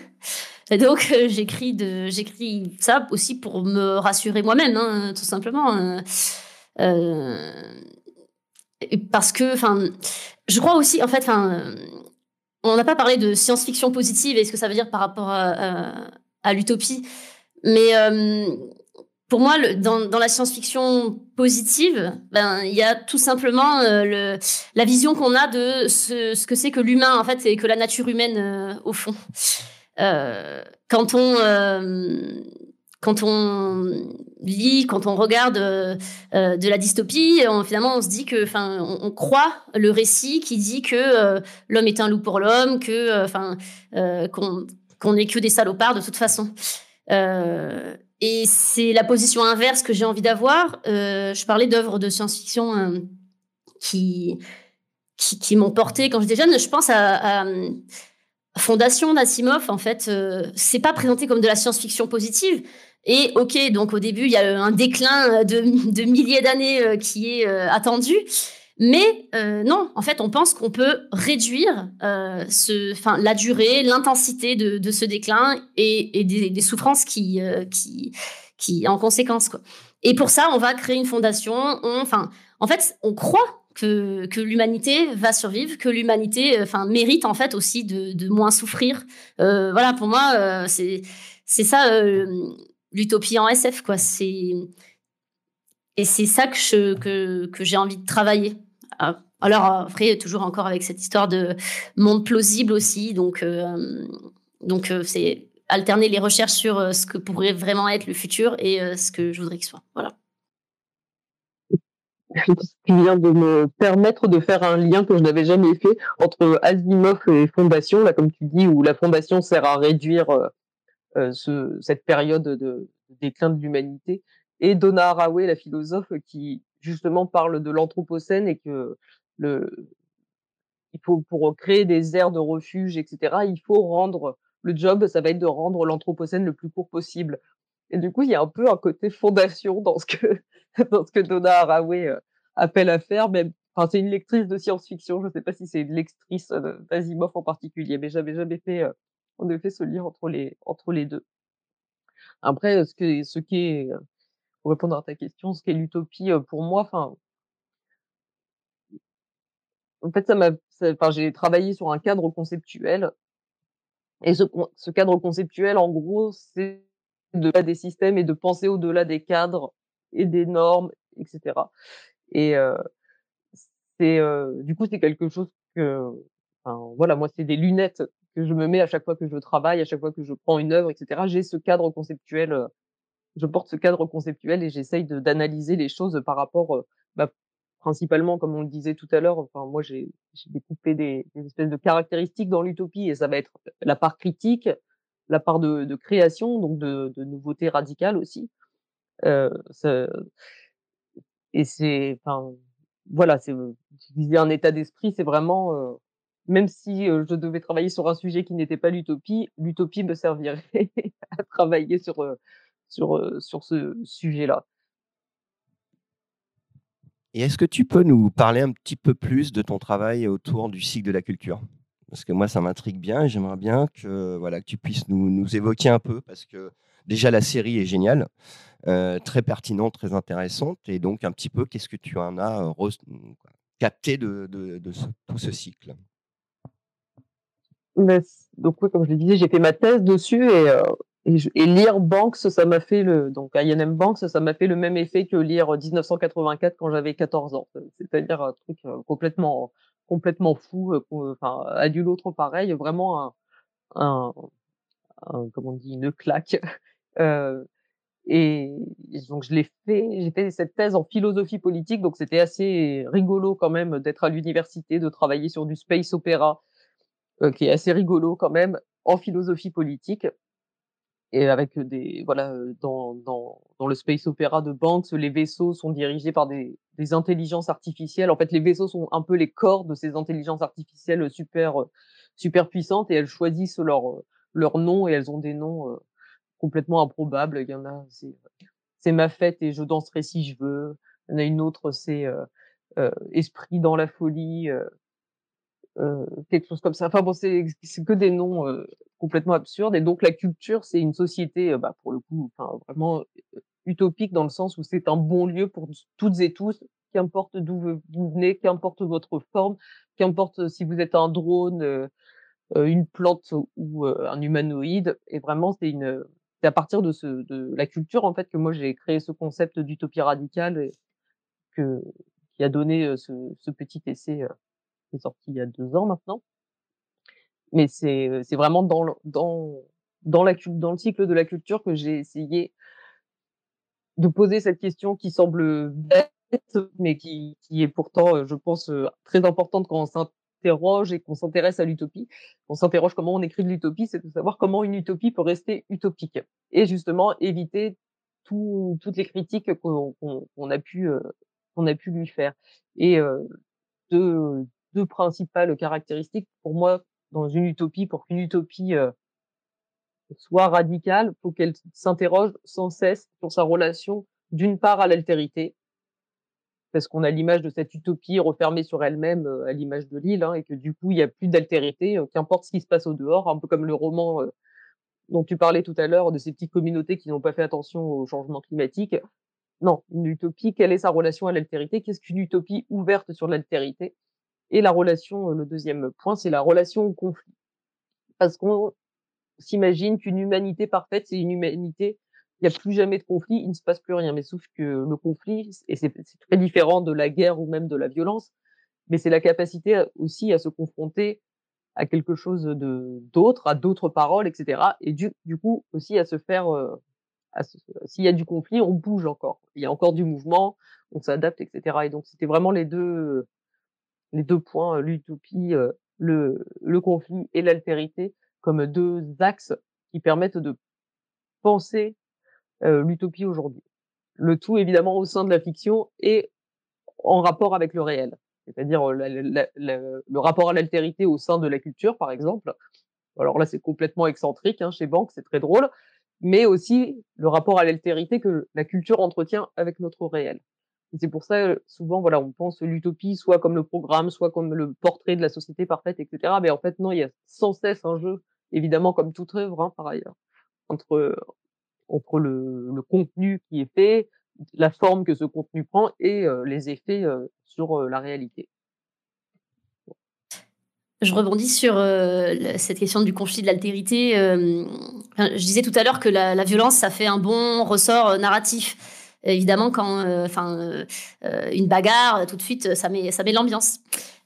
Et donc j'écris de j'écris ça aussi pour me rassurer moi-même, hein, tout simplement. parce que enfin je crois aussi en fait enfin on n'a pas parlé de science-fiction positive et ce que ça veut dire par rapport à, l'utopie. Mais euh, pour moi, dans, la science-fiction positive, ben il y a tout simplement euh, la vision qu'on a de ce, que c'est que l'humain en fait et que la nature humaine euh, au fond. quand on quand on lit, quand on regarde euh, euh, de la dystopie, finalement, on se dit que, enfin, on, croit le récit qui dit que euh, l'homme est un loup pour l'homme, que, enfin, qu'on n'est que des salopards de toute façon. et c'est la position inverse que j'ai envie d'avoir. je parlais d'œuvres de science-fiction qui, m'ont porté quand j'étais jeune. Je pense à Fondation d'Asimov, en fait, c'est pas présenté comme de la science-fiction positive, et ok, donc au début, il y a un déclin de, milliers d'années euh, qui est euh, attendu. Mais euh, non, en fait, on pense qu'on peut réduire ce, la durée, l'intensité de, ce déclin et, des, souffrances qui, qui, qui, en conséquence. Quoi. Et pour ça, on va créer une fondation. en fait, on croit que, l'humanité va survivre, que l'humanité, enfin, mérite en fait aussi de, moins souffrir. voilà, pour moi, c'est c'est ça l'utopie en SF, quoi. Et c'est ça que j'ai envie de travailler. Ah, alors après, toujours encore avec cette histoire de monde plausible aussi, donc euh, donc euh, c'est alterner les recherches sur euh, ce que pourrait vraiment être le futur et ce que je voudrais qu'il soit. Voilà. Qui vient de me permettre de faire un lien que je n'avais jamais fait entre Asimov et Fondation, là comme tu dis, où la Fondation sert à réduire euh, ce, cette période de, déclin de l'humanité, et Donna Haraway, la philosophe, qui justement parle de l'anthropocène et que il faut pour créer des aires de refuge, etc. Il faut rendre le job, ça va être de rendre l'anthropocène le plus court possible. Et du coup, il y a un peu un côté fondation dans ce que [LAUGHS] dans ce que Donna Haraway euh, appelle à faire. Même, enfin, c'est une lectrice de science-fiction. Je ne sais pas si c'est une lectrice euh, d'Asimov en particulier, mais j'avais jamais fait on a fait ce lien entre les, entre les deux. Après, ce, que, ce qui est, pour répondre à ta question, ce qu'est l'utopie pour moi, enfin, en fait, ça m'a, enfin, j'ai travaillé sur un cadre conceptuel. Et ce, ce cadre conceptuel, en gros, c'est de des systèmes et de penser au-delà des cadres et des normes, etc. Et c'est, du coup, c'est quelque chose que, voilà, moi, c'est des lunettes que je me mets à chaque fois que je travaille, à chaque fois que je prends une œuvre, etc. J'ai ce cadre conceptuel, je porte ce cadre conceptuel et j'essaye d'analyser les choses par rapport, bah, principalement, comme on le disait tout à l'heure, enfin, moi, j'ai découpé des, espèces de caractéristiques dans l'utopie et ça va être la part critique, la part de, création, donc de, de nouveautés radicales aussi. Et c'est, enfin, voilà, c'est, disais un état d'esprit, c'est vraiment, même si je devais travailler sur un sujet qui n'était pas l'utopie, l'utopie me servirait [LAUGHS] à travailler sur, sur, sur ce sujet-là. Et est-ce que tu peux nous parler un petit peu plus de ton travail autour du cycle de la culture? Parce que moi, ça m'intrigue bien et j'aimerais bien que, voilà, tu puisses nous, nous, évoquer un peu, parce que déjà, la série est géniale, très pertinente, très intéressante. Et donc, un petit peu, qu'est-ce que tu en as euh, capté de, tout ce cycle? Donc, comme je le disais, j'ai fait ma thèse dessus et euh, lire Banks, ça m'a fait le donc INM Banks, ça m'a fait le même effet que lire 1984 quand j'avais 14 ans. C'est-à-dire un truc euh, complètement complètement fou, euh, enfin à du l'autre pareil, vraiment un, comment on dit une claque. [LAUGHS] Euh, et donc je l'ai fait, j'ai fait cette thèse en philosophie politique, donc c'était assez rigolo quand même d'être à l'université, de travailler sur du space opéra, qui est assez rigolo quand même en philosophie politique et avec des voilà dans, dans, dans le space opéra de Banks, les vaisseaux sont dirigés par des, des intelligences artificielles. En fait, les vaisseaux sont un peu les corps de ces intelligences artificielles super super puissantes et elles choisissent leur leur nom et elles ont des noms complètement improbables. Il y en a c'est ma fête et je danserai si je veux. Il y en a une autre c'est euh, esprit dans la folie. Euh, quelque chose comme ça. Enfin bon, c'est que des noms euh, complètement absurdes. Et donc la culture, c'est une société, euh, bah, pour le coup, enfin vraiment utopique dans le sens où c'est un bon lieu pour toutes et tous, qu'importe d'où vous venez, qu'importe votre forme, qu'importe si vous êtes un drone, une plante ou un humanoïde. Et vraiment, c'est une, c'est à partir de ce, de la culture en fait que moi j'ai créé ce concept d'utopie radicale que qui a donné ce, petit essai qui est sorti il y a deux ans maintenant. Mais c'est vraiment dans le, dans dans le cycle de la culture que j'ai essayé de poser cette question qui semble bête, mais qui, qui est pourtant, je pense, très importante quand on s'interroge et qu'on s'intéresse à l'utopie. On s'interroge comment on écrit de l'utopie, c'est de savoir comment une utopie peut rester utopique et justement éviter tout, toutes les critiques qu'on qu'on a pu qu'on a pu lui faire. Et euh, de deux principales caractéristiques. Pour moi, dans une utopie, pour qu'une utopie euh, soit radicale, faut qu'elle s'interroge sans cesse sur sa relation d'une part à l'altérité, parce qu'on a l'image de cette utopie refermée sur elle-même euh, à l'image de l'île, hein, et que du coup il n'y a plus d'altérité, euh, qu'importe ce qui se passe au dehors, un peu comme le roman dont tu parlais tout à l'heure de ces petites communautés qui n'ont pas fait attention au changement climatique. Non, une utopie, quelle est sa relation à l'altérité? Qu'est-ce qu'une utopie ouverte sur l'altérité? Et la relation, le deuxième point, c'est la relation au conflit. Parce qu'on s'imagine qu'une humanité parfaite, c'est une humanité, il n'y a plus jamais de conflit, il ne se passe plus rien. Mais sauf que le conflit, et c'est très différent de la guerre ou même de la violence, mais c'est la capacité aussi à se confronter à quelque chose d'autre, à d'autres paroles, etc. Et du, coup aussi à se faire, euh, s'il y a du conflit, on bouge encore. Il y a encore du mouvement, on s'adapte, etc. Et donc c'était vraiment les deux les deux points, l'utopie, le, le conflit et l'altérité, comme deux axes qui permettent de penser l'utopie aujourd'hui. Le tout évidemment au sein de la fiction et en rapport avec le réel, c'est-à-dire le rapport à l'altérité au sein de la culture, par exemple. Alors là, c'est complètement excentrique hein, chez Banque, c'est très drôle, mais aussi le rapport à l'altérité que la culture entretient avec notre réel. C'est pour ça, souvent, voilà, on pense l'utopie soit comme le programme, soit comme le portrait de la société parfaite, etc. Mais en fait, non, il y a sans cesse un jeu, évidemment, comme toute œuvre, hein, par ailleurs, entre, entre le, contenu qui est fait, la forme que ce contenu prend et les effets sur la réalité. Je rebondis sur cette question du conflit de l'altérité. je disais tout à l'heure que la, violence, ça fait un bon ressort narratif évidemment, quand, euh, enfin, euh, euh, une bagarre, tout de suite, ça met, ça met l'ambiance.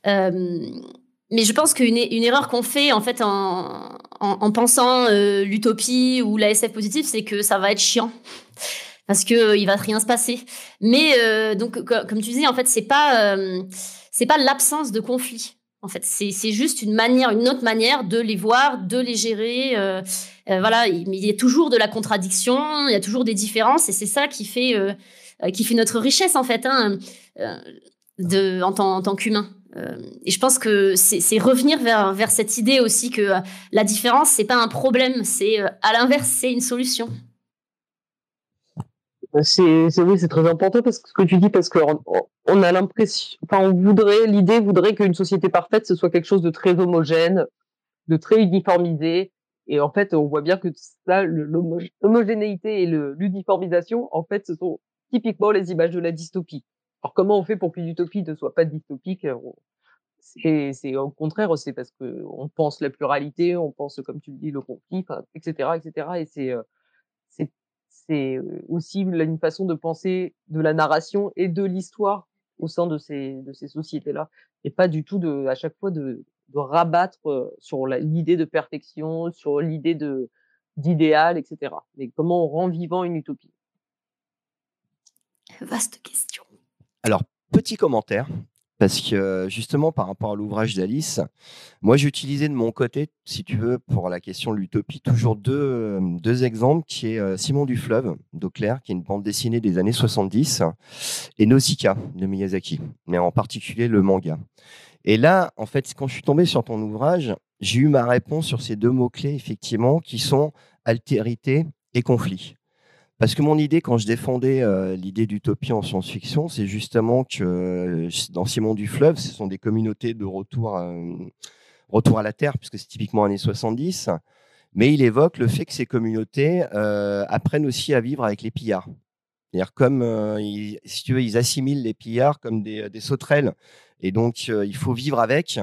mais je pense qu'une une erreur qu'on fait en fait en, en, pensant l'utopie ou la SF positive, c'est que ça va être chiant parce que il va rien se passer. Mais donc, comme tu disais, en fait, c'est pas c'est pas l'absence de conflit. En fait, c'est juste une manière, une autre manière de les voir, de les gérer. voilà, il, y a toujours de la contradiction, il y a toujours des différences, et c'est ça qui fait, qui fait notre richesse en fait, hein, de, en tant, en tant qu'humain. Et je pense que c'est revenir vers, vers cette idée aussi que la différence, c'est pas un problème, c'est à l'inverse, c'est une solution. C'est oui, c'est très important parce que ce que tu dis parce qu'on on a l'impression, enfin, on voudrait, l'idée voudrait qu'une société parfaite ce soit quelque chose de très homogène, de très uniformisé. Et en fait, on voit bien que ça, l'homogénéité et l'uniformisation, en fait, ce sont typiquement les images de la dystopie. Alors comment on fait pour qu'une utopie ne soit pas dystopique C'est au contraire, c'est parce que on pense la pluralité, on pense, comme tu le dis, le conflit, etc., etc. Et c'est euh, c'est aussi une façon de penser de la narration et de l'histoire au sein de ces, de ces sociétés-là. Et pas du tout à chaque fois de, rabattre sur l'idée de perfection, sur l'idée d'idéal, etc. Mais comment on rend vivant une utopie? Vaste question. Alors, petit commentaire parce que justement, par rapport à l'ouvrage d'Alice, moi j'ai utilisé de mon côté, si tu veux, pour la question de l'utopie, toujours deux, deux exemples, qui est Simon du Fleuve d'Auclair, qui est une bande dessinée des années 70, et Nausicaa de Miyazaki, mais en particulier le manga. Et là, en fait, quand je suis tombé sur ton ouvrage, j'ai eu ma réponse sur ces deux mots-clés, effectivement, qui sont altérité et conflit. Parce que mon idée, quand je défendais l'idée d'utopie en science-fiction, c'est justement que dans Simon du Fleuve, ce sont des communautés de retour, retour à la Terre, puisque c'est typiquement années 70. Mais il évoque le fait que ces communautés apprennent aussi à vivre avec les pillards. C'est-à-dire comme, si tu veux, ils assimilent les pillards comme des sauterelles. Et donc, il faut vivre avec.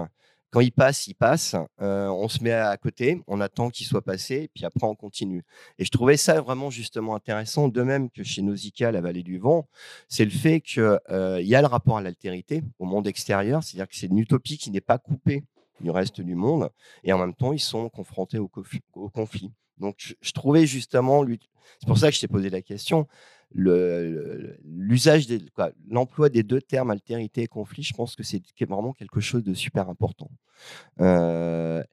Quand il passe, il passe. on se met à côté, on attend qu'il soit passé, puis après on continue. Et je trouvais ça vraiment justement intéressant, de même que chez Nausicaa, la vallée du vent, c'est le fait qu'il y a le rapport à l'altérité, au monde extérieur, c'est-à-dire que c'est une utopie qui n'est pas coupée du reste du monde, et en même temps ils sont confrontés au, conflit. Donc je, trouvais justement, c'est pour ça que je t'ai posé la question, l'usage, l'emploi des deux termes altérité et conflit, je pense que c'est vraiment quelque chose de super important. Euh,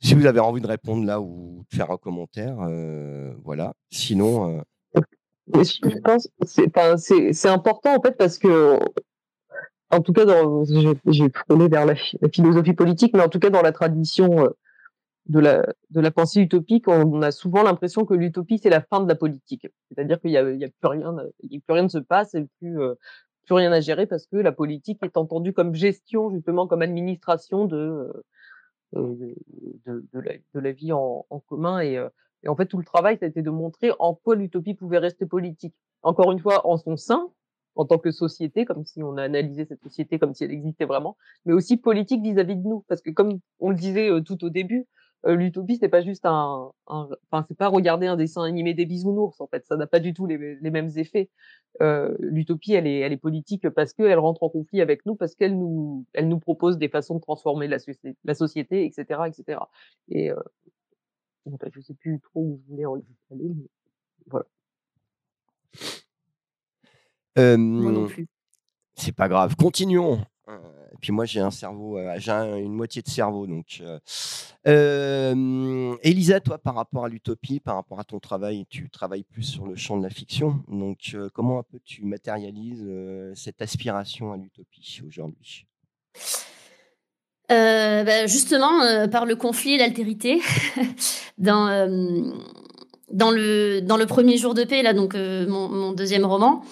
si vous avez envie de répondre là ou de faire un commentaire, euh, voilà. Sinon. Euh je pense c'est important en fait parce que en tout cas j'ai frôlé vers la, philosophie politique mais en tout cas dans la tradition de la, de la pensée utopique, on a souvent l'impression que l'utopie, c'est la fin de la politique. C'est-à-dire qu'il n'y a, a plus rien, il plus rien ne se passe et plus, euh, plus rien à gérer parce que la politique est entendue comme gestion, justement, comme administration de, euh, de, de, la, de, la, vie en, en commun. Et, euh, et, en fait, tout le travail, ça a été de montrer en quoi l'utopie pouvait rester politique. Encore une fois, en son sein, en tant que société, comme si on a analysé cette société comme si elle existait vraiment, mais aussi politique vis-à-vis -vis de nous. Parce que comme on le disait tout au début, euh, l'utopie c'est pas juste un, enfin c'est pas regarder un dessin animé des bisounours en fait ça n'a pas du tout les, mêmes effets. Euh, l'utopie elle est elle est politique parce qu'elle rentre en conflit avec nous parce qu'elle nous elle nous propose des façons de transformer la, la société etc etc et euh, je sais plus trop où je voulais en aller mais voilà. Moi non plus. c'est pas grave. Continuons puis moi, j'ai un cerveau, euh, j'ai une moitié de cerveau. Donc, euh, Elisa, toi, par rapport à l'utopie, par rapport à ton travail, tu travailles plus sur le champ de la fiction. Donc, comment un peu tu matérialises cette aspiration à l'utopie aujourd'hui? Bah, justement, par le conflit et l'altérité, [LAUGHS] dans, dans, le, dans le premier jour de paix, là, donc mon, deuxième roman,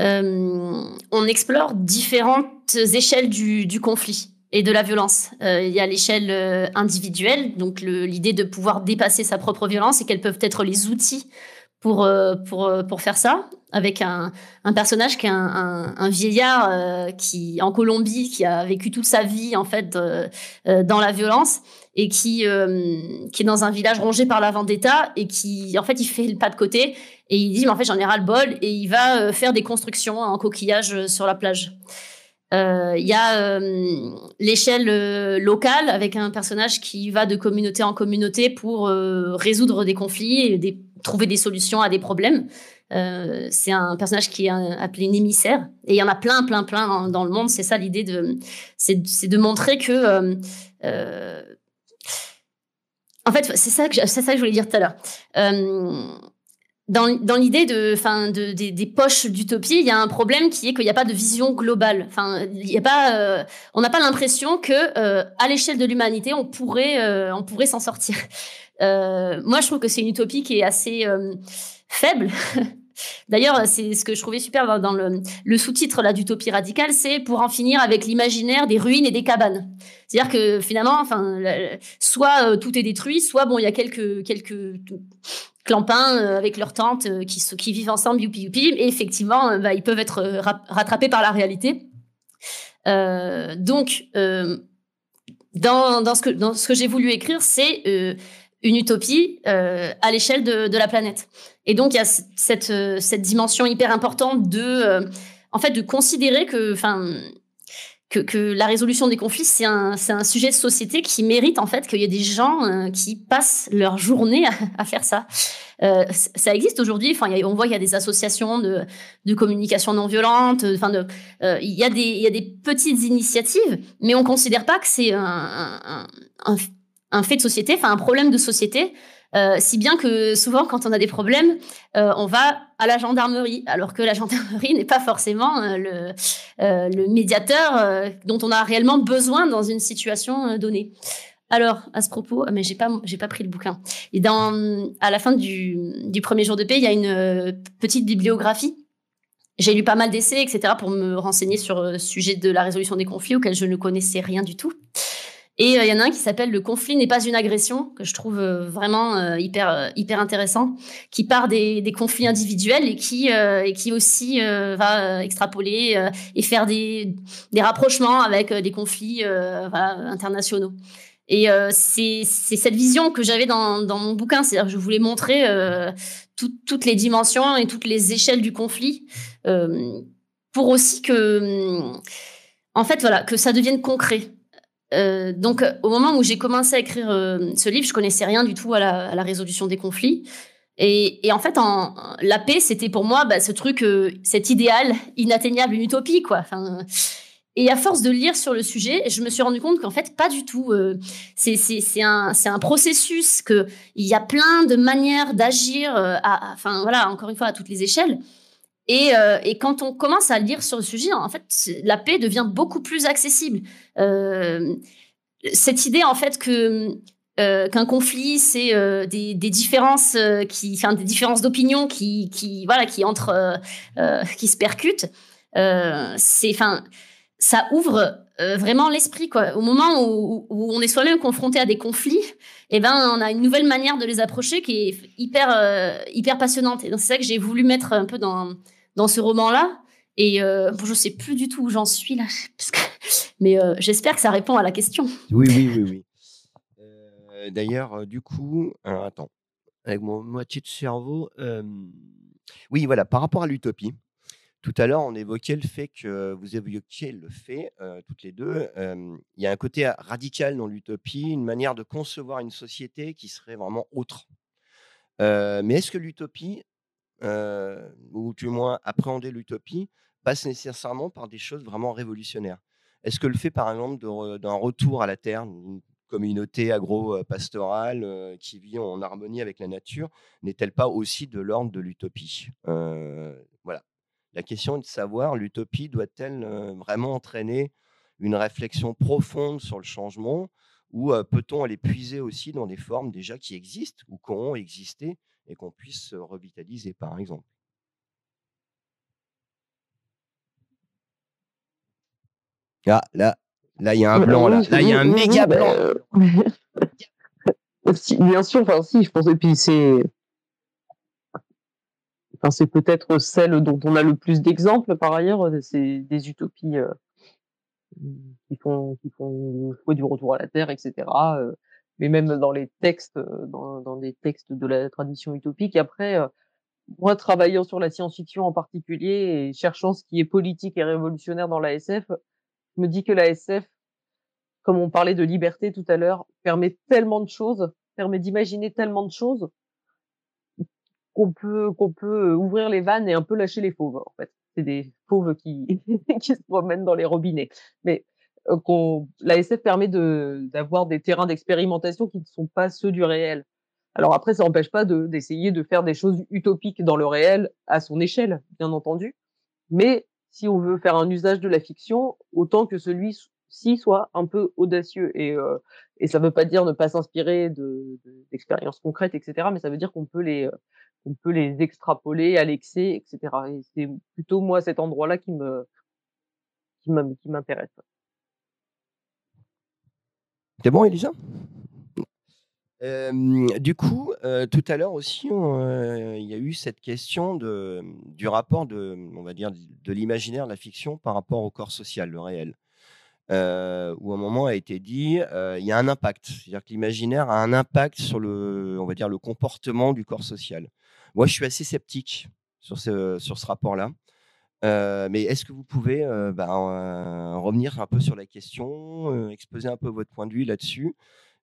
euh, on explore différentes échelles du, conflit et de la violence. Euh, il y a l'échelle euh, individuelle, donc l'idée de pouvoir dépasser sa propre violence et quels peuvent être les outils pour, pour, pour faire ça, avec un, personnage qui est un, vieillard qui en Colombie, qui a vécu toute sa vie en fait dans la violence et qui, qui est dans un village rongé par la vendetta et qui en fait il fait le pas de côté et il dit, mais en fait, j'en ai ras le bol. Et il va euh, faire des constructions en coquillage euh, sur la plage. Euh, il y a l'échelle locale avec un personnage qui va de communauté en communauté pour résoudre des conflits et trouver des solutions à des problèmes. C'est un personnage qui est appelé un émissaire. Et il y en a plein, plein, plein dans, le monde. C'est ça l'idée de, c'est de montrer que en fait, c'est ça, que je, ça que je voulais dire tout à l'heure. dans, dans l'idée de, fin, de, des, poches d'utopie, il y a un problème qui est qu'il n'y a pas de vision globale. Enfin, y a pas, on n'a pas l'impression que à l'échelle de l'humanité, on pourrait, on pourrait s'en sortir. moi, je trouve que c'est une utopie qui est assez faible [LAUGHS] D'ailleurs, c'est ce que je trouvais super dans le, sous-titre là d'utopie radicale, c'est pour en finir avec l'imaginaire des ruines et des cabanes. C'est-à-dire que finalement, enfin, soit euh, tout est détruit, soit bon, il y a quelques quelques clampins euh, avec leurs tentes euh, qui, vivent ensemble, youpi youpi, et effectivement, bah, ils peuvent être rattrapés par la réalité. donc, dans, ce que, j'ai voulu écrire, c'est une utopie à l'échelle de, la planète. Et donc il y a cette, euh, cette dimension hyper importante de, euh, en fait, de considérer que, que, la résolution des conflits c'est un, un sujet de société qui mérite en fait qu'il y ait des gens euh, qui passent leur journée à, faire ça. ça existe aujourd'hui. Enfin, on voit qu'il y a des associations de, de communication non violente. Enfin, il y a des il y a des petites initiatives, mais on considère pas que c'est un, un un fait de société, enfin un problème de société, euh, si bien que souvent quand on a des problèmes, euh, on va à la gendarmerie, alors que la [LAUGHS] gendarmerie n'est pas forcément euh, le, médiateur dont on a réellement besoin dans une situation donnée. Alors, à ce propos, mais j'ai pas, j'ai pas pris le bouquin. Et dans, à la fin du, du premier jour de paix, il y a une petite bibliographie. J'ai lu pas mal d'essais, etc., pour me renseigner sur le sujet de la résolution des conflits auxquels je ne connaissais rien du tout. Et euh, il y en a un qui s'appelle Le conflit n'est pas une agression, que je trouve euh, vraiment euh, hyper, hyper intéressant, qui part des, conflits individuels et qui, qui aussi va extrapoler et faire des, des rapprochements avec des conflits internationaux. Et c'est cette vision que j'avais dans, dans mon bouquin, c'est-à-dire que je voulais montrer toutes les dimensions et toutes les échelles du conflit, pour aussi que, en fait, voilà, que ça devienne concret. Euh, donc, au moment où j'ai commencé à écrire euh, ce livre, je connaissais rien du tout à la, résolution des conflits. Et, en fait, la paix, c'était pour moi bah, ce truc, euh, cet idéal inatteignable, une utopie, quoi. Et à force de lire sur le sujet, je me suis rendu compte qu'en fait, pas du tout. c'est un, un processus, qu'il y a plein de manières d'agir, enfin voilà, encore une fois, à toutes les échelles. Et, euh, et, quand on commence à lire sur le sujet, en fait, la paix devient beaucoup plus accessible. Euh, cette idée, en fait, que euh, qu'un conflit, c'est des, différences qui, enfin, des différences d'opinion qui, qui, voilà, qui qui se percutent. c'est, enfin, ça ouvre vraiment l'esprit. Au moment où, on est soi-même confronté à des conflits, eh ben, on a une nouvelle manière de les approcher qui est hyper, hyper passionnante. C'est ça que j'ai voulu mettre un peu dans dans ce roman-là. Et euh, bon, je sais plus du tout où j'en suis là, [LAUGHS] mais euh, j'espère que ça répond à la question. Oui, oui, oui, oui. [LAUGHS] Euh, d'ailleurs, euh, du coup, attends, avec mon moitié de cerveau, oui, voilà, par rapport à l'utopie. Tout à l'heure, on évoquait le fait que vous évoquiez le fait, toutes les deux. Il y a un côté radical dans l'utopie, une manière de concevoir une société qui serait vraiment autre. mais est-ce que l'utopie, euh, ou du moins appréhender l'utopie, passe nécessairement par des choses vraiment révolutionnaires. Est-ce que le fait, par exemple, d'un retour à la terre, une communauté agro-pastorale euh, qui vit en harmonie avec la nature, n'est-elle pas aussi de l'ordre de l'utopie? Euh, Voilà. La question est de savoir, l'utopie doit-elle vraiment entraîner une réflexion profonde sur le changement ou peut-on aller puiser aussi dans des formes déjà qui existent ou qui ont existé et qu'on puisse revitaliser, par exemple. Ah, là, là, il y a un blanc, là. Là, il y a un méga blanc. [LAUGHS] bien sûr, enfin, si, je pense, et puis c'est. Enfin, c'est peut-être celle dont on a le plus d'exemples par ailleurs, c'est des utopies qui font qui font du retour à la terre, etc mais même dans les textes, euh, dans, dans des textes de la tradition utopique. Après, euh, moi, travaillant sur la science-fiction en particulier et cherchant ce qui est politique et révolutionnaire dans la SF, je me dis que la SF, comme on parlait de liberté tout à l'heure, permet tellement de choses, permet d'imaginer tellement de choses qu'on peut qu'on peut ouvrir les vannes et un peu lâcher les fauves. En fait, c'est des fauves qui [LAUGHS] qui se promènent dans les robinets. Mais l'ASF permet de d'avoir des terrains d'expérimentation qui ne sont pas ceux du réel. Alors après, ça n'empêche pas d'essayer de, faire des choses utopiques dans le réel à son échelle, bien entendu. Mais si on veut faire un usage de la fiction, autant que celui-ci soit un peu audacieux. Et, euh, et ça ne veut pas dire ne pas s'inspirer d'expériences de, concrètes, etc. Mais ça veut dire qu'on peut les on peut les extrapoler à l'excès, etc. Et c'est plutôt moi cet endroit-là qui me qui m'intéresse. C'est bon, Elisa? Du coup, tout à l'heure aussi, il y a eu cette question du rapport de, on va dire, de l'imaginaire, la fiction par rapport au corps social, le réel. où à un moment a été dit, il y a un impact, c'est-à-dire que l'imaginaire a un impact sur le, on va dire, le comportement du corps social. Moi, je suis assez sceptique sur ce, sur ce rapport-là. Mais est-ce que vous pouvez ben, revenir un peu sur la question, exposer un peu votre point de vue là-dessus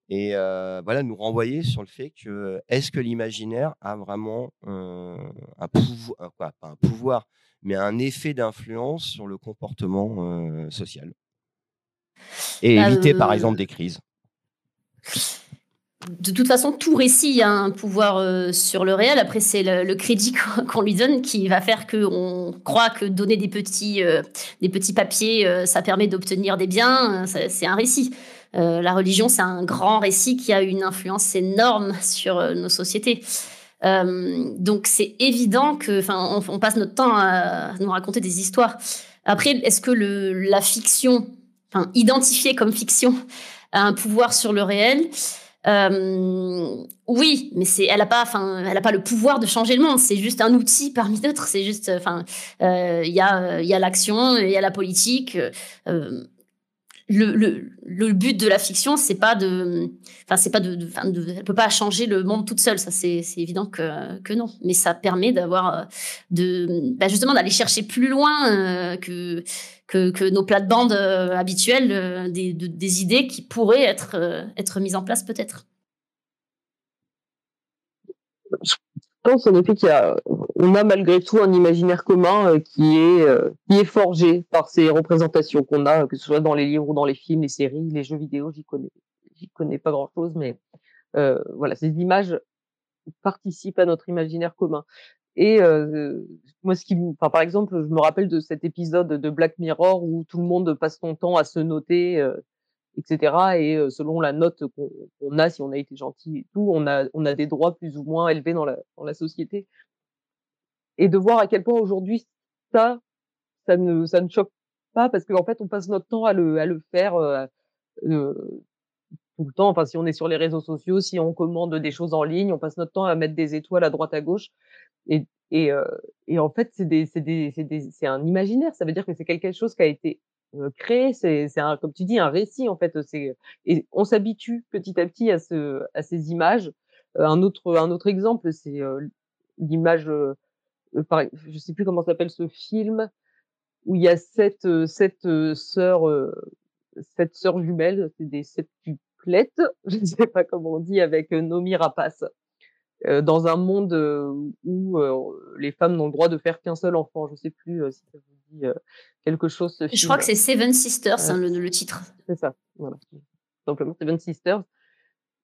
et voilà, nous renvoyer sur le fait que est-ce que l'imaginaire a vraiment un, pouvoir, pas un pouvoir, mais un effet d'influence sur le comportement social et bah, éviter par exemple des crises? De toute façon, tout récit a un pouvoir sur le réel. Après, c'est le, crédit [LAUGHS] qu'on lui donne qui va faire qu'on croit que donner des petits, des petits papiers, ça permet d'obtenir des biens. C'est un récit. Euh, la religion, c'est un grand récit qui a une influence énorme sur euh, nos sociétés. Euh, donc c'est évident que, on, passe notre temps à nous raconter des histoires. Après, est-ce que la fiction, identifiée comme fiction, a un pouvoir sur le réel? Oui, mais c'est, elle n'a pas, enfin, elle a pas le pouvoir de changer le monde. C'est juste un outil parmi d'autres. C'est juste, enfin, il y a, il y a l'action, il y a la politique le, le, but de la fiction, c'est pas de, enfin c'est pas de, de, elle peut pas changer le monde toute seule, ça c'est évident que, que non. Mais ça permet d'avoir, euh, de, bah, justement d'aller chercher plus loin euh, que, que, que nos plates-bandes euh, habituelles, des, des idées qui pourraient être être mises en place peut-être. Je pense en effet qu'il y a, on a malgré tout un imaginaire commun euh, qui est euh, qui est forgé par ces représentations qu'on a, que ce soit dans les livres ou dans les films, les séries, les jeux vidéo. J'y connais, j'y connais pas grand chose, mais euh, voilà, ces images participent à notre imaginaire commun. Et moi, ce qui, enfin, par exemple, je me rappelle de cet épisode de Black Mirror où tout le monde passe son temps à se noter etc. Et selon la note qu'on a, si on a été gentil et tout, on a, on a des droits plus ou moins élevés dans la, dans la société. Et de voir à quel point aujourd'hui ça, ça ne, ça ne choque pas parce qu'en fait, on passe notre temps à le, à le faire euh, tout le temps. Enfin, si on est sur les réseaux sociaux, si on commande des choses en ligne, on passe notre temps à mettre des étoiles à droite à gauche. Et, et, et en fait, c'est des, c'est des, c'est des, c'est un imaginaire. Ça veut dire que c'est quelque chose qui a été créer, c'est un, comme tu dis, un récit en fait. C'est et on s'habitue petit à petit à ce, à ces images. un autre, un autre exemple, c'est l'image, je je sais plus comment s'appelle ce film où il y a sept, sept sœurs, sept sœurs jumelles, c'est des septuplettes, [LAUGHS] je ne sais pas comment on dit, avec Nomi Rapace. dans un monde où les femmes n'ont le droit de faire qu'un seul enfant. Je sais plus si ça vous dit quelque chose. Je crois que c'est Seven Sisters, hein, le, titre. C'est ça, voilà. Simplement Seven Sisters.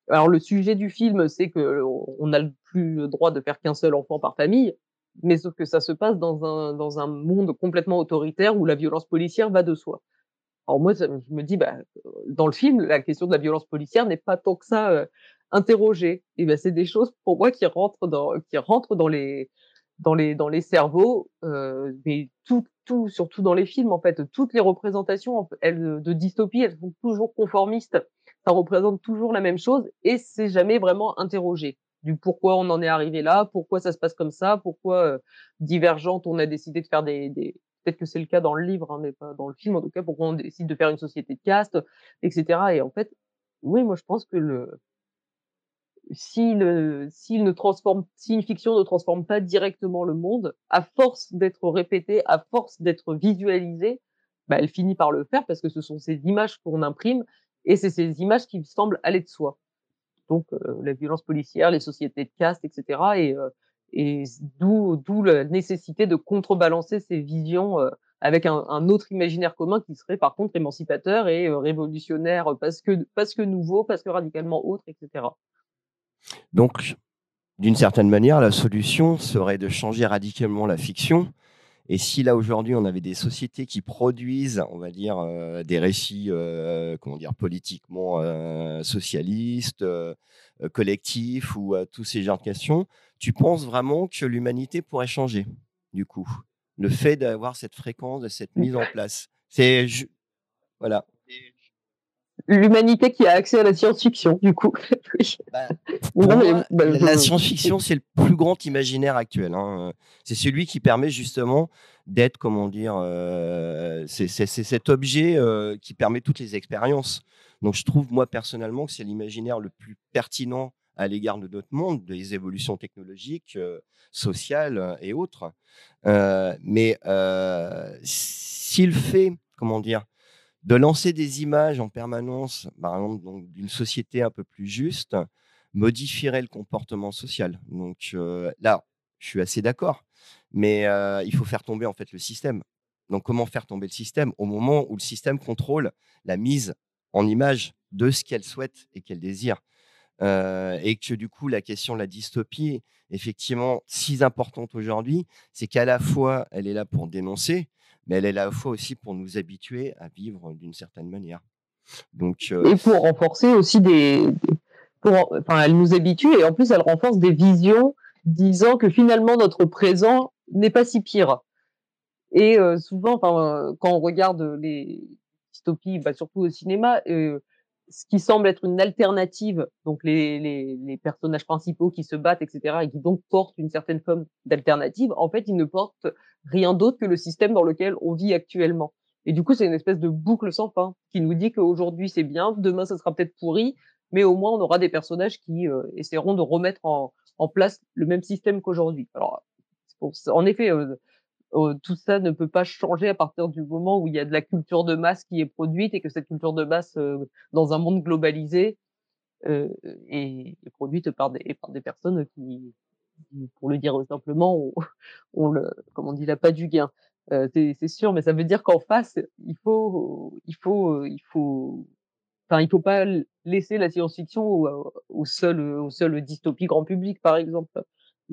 Alors le sujet du film, c'est que on n'a plus le droit de faire qu'un seul enfant par famille, mais sauf que ça se passe dans un dans un monde complètement autoritaire où la violence policière va de soi. Alors moi, je me dis, bah, dans le film, la question de la violence policière n'est pas tant que ça interrogée. Et ben, c'est des choses pour moi qui rentrent dans qui rentrent dans les dans les dans les cerveaux, mais tout tout surtout dans les films en fait, toutes les représentations elles de dystopie, elles sont toujours conformistes. Ça représente toujours la même chose et c'est jamais vraiment interrogé du pourquoi on en est arrivé là, pourquoi ça se passe comme ça, pourquoi euh, divergente on a décidé de faire des, des... peut-être que c'est le cas dans le livre, hein, mais pas dans le film en tout cas, pourquoi on décide de faire une société de caste, etc. Et en fait, oui, moi je pense que le si, le, s'il ne transforme, si une fiction ne transforme pas directement le monde, à force d'être répétée, à force d'être visualisée, bah, elle finit par le faire parce que ce sont ces images qu'on imprime et c'est ces images qui semblent aller de soi. Donc la violence policière, les sociétés de caste, etc. Et, d'où, la nécessité de contrebalancer ces visions avec un, autre imaginaire commun qui serait par contre émancipateur et révolutionnaire parce que parce que nouveau, parce que radicalement autre, etc. Donc, d'une certaine manière, la solution serait de changer radicalement la fiction et si là aujourd'hui on avait des sociétés qui produisent, on va dire, euh, des récits, euh, comment dire, politiquement euh, socialistes, collectifs ou tous ces genres de questions, tu penses vraiment que l'humanité pourrait changer du coup? Le fait d'avoir cette fréquence, de cette mise en place, c'est voilà l'humanité qui a accès à la science-fiction, du coup. [LAUGHS] Bah, bah, la science-fiction, c'est le plus grand imaginaire actuel. Hein. C'est celui qui permet justement d'être, comment dire, euh, c'est cet objet euh, qui permet toutes les expériences. Donc je trouve, moi, personnellement, que c'est l'imaginaire le plus pertinent à l'égard de notre monde, des évolutions technologiques, euh, sociales et autres. mais s'il fait, comment dire, de lancer des images en permanence, par exemple, d'une société un peu plus juste, modifierait le comportement social. Donc euh, là, je suis assez d'accord, mais euh, il faut faire tomber en fait le système. Donc comment faire tomber le système? Au moment où le système contrôle la mise en image de ce qu'elle souhaite et qu'elle désire euh, et que du coup la question de la dystopie, effectivement, si importante aujourd'hui, c'est qu'à la fois elle est là pour dénoncer, mais elle est là la fois aussi pour nous habituer à vivre d'une certaine manière. Donc, euh, Et pour renforcer aussi des. Pour, enfin, elle nous habitue et en plus, elle renforce des visions disant que finalement, notre présent n'est pas si pire. Et euh, souvent, enfin, quand on regarde les dystopies, bah, surtout au cinéma, euh, ce qui semble être une alternative, donc les, personnages principaux qui se battent, etc., et qui donc portent une certaine forme d'alternative, en fait, ils ne portent rien d'autre que le système dans lequel on vit actuellement. Et du coup, c'est une espèce de boucle sans fin qui nous dit qu'aujourd'hui c'est bien, demain ça sera peut-être pourri, mais au moins on aura des personnages qui euh, essaieront de remettre en, en, place le même système qu'aujourd'hui. Alors, en effet, euh, euh, tout ça ne peut pas changer à partir du moment où il y a de la culture de masse qui est produite et que cette culture de masse, euh, dans un monde globalisé, euh, est, produite par des, personnes qui, pour le dire simplement, on, [LAUGHS] le, comme on dit, la pas du gain. c'est sûr, mais ça veut dire qu'en face, il faut, il faut, il faut, enfin, il faut pas laisser la science-fiction au, au, seul, au seul dystopie grand public, par exemple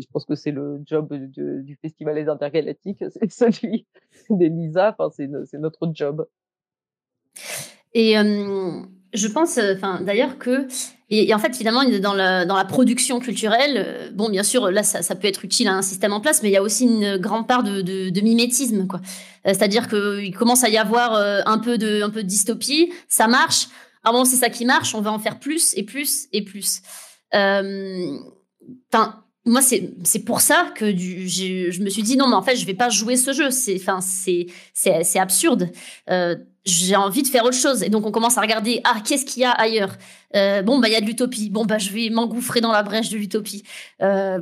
je pense que c'est le job du Festival des Intergalactiques, [LAUGHS] c'est celui d'Elisa, enfin, c'est notre job. Et je pense, enfin, d'ailleurs que, et, en fait, finalement, dans la, dans la production culturelle, euh, bon, bien sûr, là, ça, peut être utile à un système en place, mais il y a aussi une grande part de, de, mimétisme, quoi. Euh, c'est-à-dire qu'il commence à y avoir euh, un peu de, un peu de dystopie, ça marche. Ah bon, c'est ça qui marche, on va en faire plus et plus et plus. Enfin, moi, c'est pour ça que je me suis dit non, mais en fait, je vais pas jouer ce jeu. C'est absurde. Euh, j'ai envie de faire autre chose. Et donc, on commence à regarder ah, qu'est-ce qu'il y a ailleurs? Euh, Bon, bah, il y a de l'utopie. Bon, bah, je vais m'engouffrer dans la brèche de l'utopie. Euh,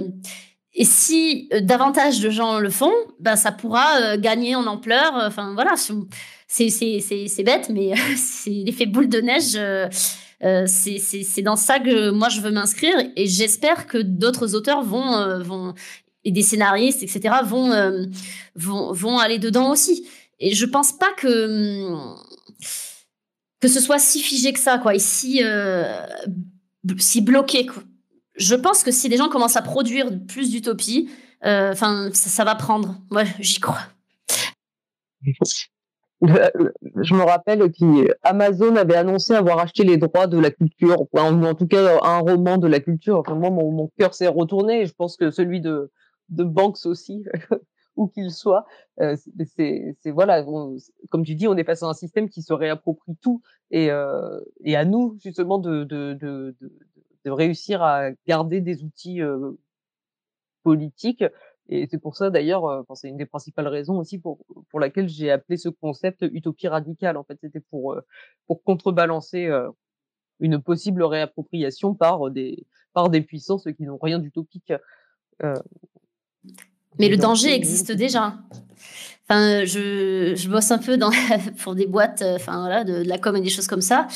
et si davantage de gens le font, bah, ça pourra gagner en ampleur. Enfin, voilà, c'est bête, mais [LAUGHS] c'est l'effet boule de neige c'est dans ça que moi je veux m'inscrire et j'espère que d'autres auteurs vont, euh, vont et des scénaristes, etc., vont, euh, vont, vont aller dedans aussi. Et je pense pas que que ce soit si figé que ça, quoi, et si, si bloqué. Je pense que si les gens commencent à produire plus d'utopie, ça, va prendre. Ouais, j'y crois. [LAUGHS] je me rappelle qu'Amazon avait annoncé avoir acheté les droits de la culture, en, tout cas un roman de la culture. Enfin, moi, mon, mon cœur s'est retourné, et je pense que celui de, de Banks aussi, [LAUGHS] où qu'il soit. Euh, c'est voilà, comme tu dis, on est face à un système qui se réapproprie tout, et, euh, et à nous justement de, de, de, de, réussir à garder des outils euh, politiques et c'est pour ça d'ailleurs, euh, c'est une des principales raisons aussi pour pour laquelle j'ai appelé ce concept utopie radicale. En fait, c'était pour euh, pour contrebalancer euh, une possible réappropriation par des par des puissances qui n'ont rien d'utopique. Mais le danger existe déjà. Enfin, je, je bosse un peu dans, pour des boîtes, enfin voilà, de, de, la com et des choses comme ça.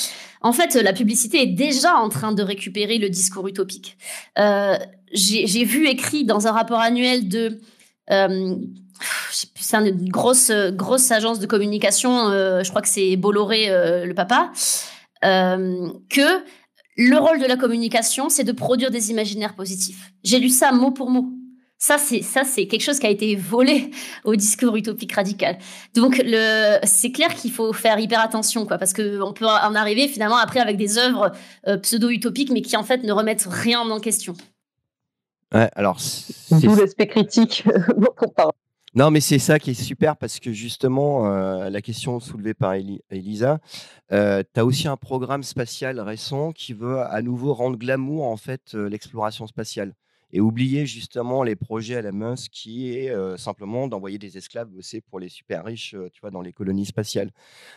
En fait, la publicité est déjà en train de récupérer le discours utopique. Euh, j'ai vu écrit dans un rapport annuel de euh, c'est une grosse, grosse agence de communication, je crois que c'est Bolloré le papa, que le rôle de la communication, c'est de produire des imaginaires positifs. J'ai lu ça mot pour mot. Ça, c'est ça, c'est quelque chose qui a été volé [LAUGHS] au discours utopique radical. Donc, le, c'est clair qu'il faut faire hyper attention, quoi, parce que on peut en arriver finalement après avec des œuvres euh, pseudo-utopiques, mais qui en fait ne remettent rien en question. Ouais, alors d'où l'aspect critique [LAUGHS] Non, mais c'est ça qui est super parce que justement, euh, la question soulevée par Elisa, euh, tu as aussi un programme spatial récent qui veut à nouveau rendre glamour en fait l'exploration spatiale et oublier justement les projets à la Musk qui est simplement d'envoyer des esclaves bosser pour les super riches, tu vois, dans les colonies spatiales.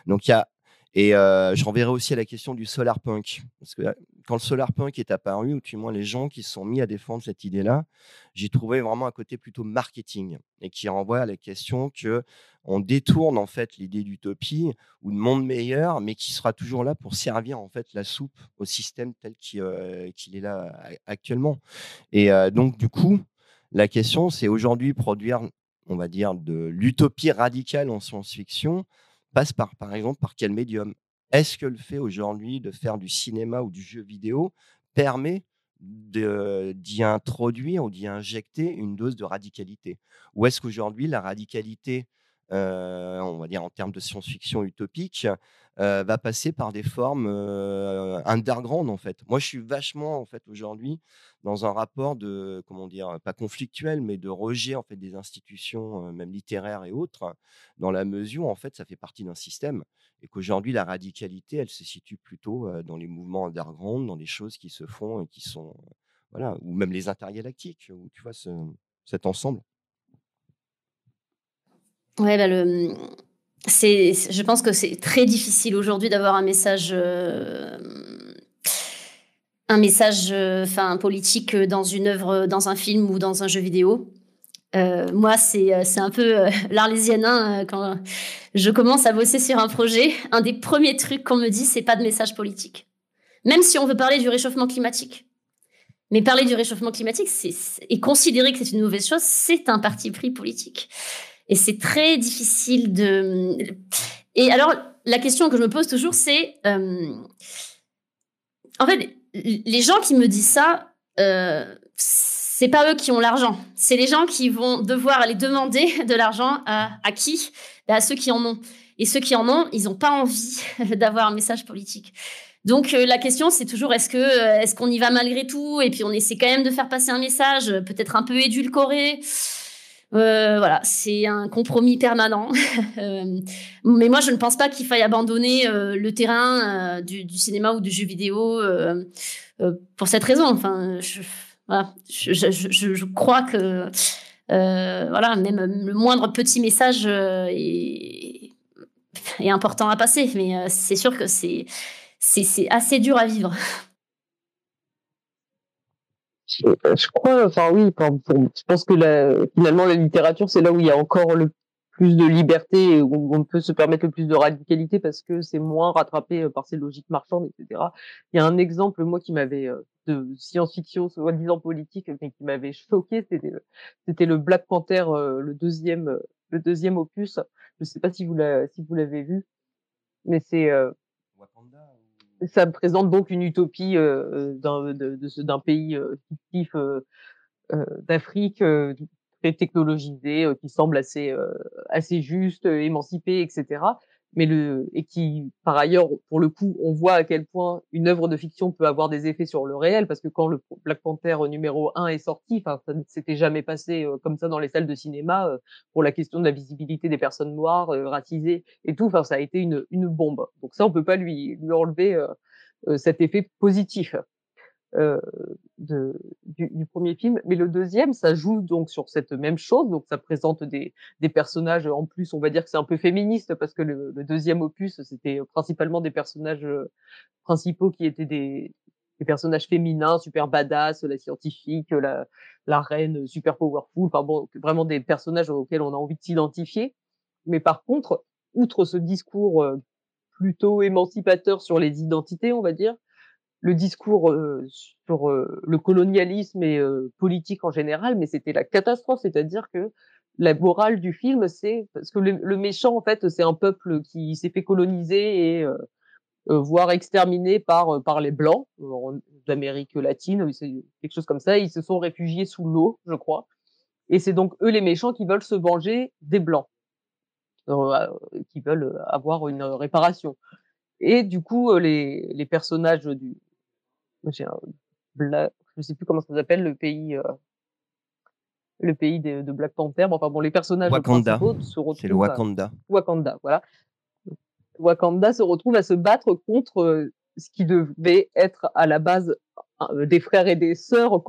Donc il y a et je renverrai aussi à la question du solar punk. Parce que quand le solar punk est apparu, ou du moins les gens qui se sont mis à défendre cette idée-là, j'ai trouvé vraiment un côté plutôt marketing et qui renvoie à la question que on détourne en fait l'idée d'utopie ou de monde meilleur, mais qui sera toujours là pour servir en fait la soupe au système tel qu'il est là actuellement. Et donc du coup, la question c'est aujourd'hui produire, on va dire, de l'utopie radicale en science-fiction passe par, par exemple, par quel médium? Est-ce que le fait aujourd'hui de faire du cinéma ou du jeu vidéo permet d'y introduire ou d'y injecter une dose de radicalité? Ou est-ce qu'aujourd'hui, la radicalité, euh, on va dire en termes de science-fiction utopique, euh, va passer par des formes euh, underground en fait. Moi, je suis vachement en fait aujourd'hui dans un rapport de comment dire pas conflictuel, mais de rejet en fait des institutions, même littéraires et autres, dans la mesure en fait ça fait partie d'un système et qu'aujourd'hui la radicalité, elle se situe plutôt dans les mouvements underground, dans des choses qui se font et qui sont voilà, ou même les intergalactiques, où tu vois cet ensemble. Ouais, bah le c'est, je pense que c'est très difficile aujourd'hui d'avoir un message, euh, un message, euh, enfin politique dans une œuvre, dans un film ou dans un jeu vidéo. Euh, moi, c'est, c'est un peu [LAUGHS] l'arlésienne. Hein, quand je commence à bosser sur un projet, un des premiers trucs qu'on me dit, c'est pas de message politique. Même si on veut parler du réchauffement climatique. Mais parler du réchauffement climatique c'est, et considérer que c'est une mauvaise chose, c'est un parti pris politique. Et c'est très difficile de. Et alors, la question que je me pose toujours, c'est. Euh, en fait, les gens qui me disent ça, euh, c'est pas eux qui ont l'argent. C'est les gens qui vont devoir aller demander [LAUGHS] de l'argent à, qui? Bah, À ceux qui en ont. Et ceux qui en ont, ils n'ont pas envie [LAUGHS] d'avoir un message politique. Donc euh, la question c'est toujours est-ce que euh, est-ce qu'on y va malgré tout? Et puis on essaie quand même de faire passer un message peut-être un peu édulcoré euh, voilà, c'est un compromis permanent. [LAUGHS] Euh, mais moi, je ne pense pas qu'il faille abandonner euh, le terrain du, cinéma ou du jeu vidéo pour cette raison. Enfin, je, voilà, je, crois que voilà, même le moindre petit message est, est important à passer. Mais c'est sûr que c'est c'est assez dur à vivre. Je crois, enfin oui, je pense que la, finalement la littérature, c'est là où il y a encore le plus de liberté et où on peut se permettre le plus de radicalité parce que c'est moins rattrapé euh, par ces logiques marchandes, etc. Il y a un exemple, moi, qui m'avait euh, de science-fiction, soi-disant politique, mais qui m'avait choqué, c'était le Black Panther, euh, le deuxième, le deuxième opus. Je sais pas si vous l'avez si vous l'avez vu, mais c'est ça présente donc une utopie euh, d'un d'un pays euh, fictif euh, d'Afrique très technologisé, qui semble assez assez juste, émancipé, etc mais le et qui par ailleurs pour le coup on voit à quel point une œuvre de fiction peut avoir des effets sur le réel parce que quand le Black Panther numéro 1 est sorti enfin ça ne s'était jamais passé euh, comme ça dans les salles de cinéma euh, pour la question de la visibilité des personnes noires euh, racisées et tout enfin ça a été une une bombe. Donc ça on peut pas lui lui enlever cet effet positif euh, de, du, du, premier film. Mais le deuxième, ça joue donc sur cette même chose. Donc ça présente des, des personnages, en plus, on va dire que c'est un peu féministe parce que le, le deuxième opus, c'était principalement des personnages euh, principaux qui étaient des, des personnages féminins, super badass, la scientifique, la, la reine super powerful, enfin bon, vraiment des personnages auxquels on a envie de s'identifier. Mais par contre, outre ce discours euh, plutôt émancipateur sur les identités, on va dire, le discours euh, sur euh, le colonialisme et euh, politique en général, mais c'était la catastrophe, c'est-à-dire que la morale du film, c'est parce que le, méchant, en fait, c'est un peuple qui s'est fait coloniser et voire exterminé par par les blancs d'Amérique latine, quelque chose comme ça. Ils se sont réfugiés sous l'eau, je crois. Et c'est donc eux les méchants qui veulent se venger des blancs, qui veulent avoir une réparation. Et du coup, les, les personnages du, j'ai un, je sais plus comment ça s'appelle le pays, le pays de, de, Black Panther. Enfin bon, les personnages Wakanda. se retrouvent. C'est le Wakanda. Wakanda, voilà. Wakanda se retrouve à se battre contre ce qui devait être à la base des frères et des sœurs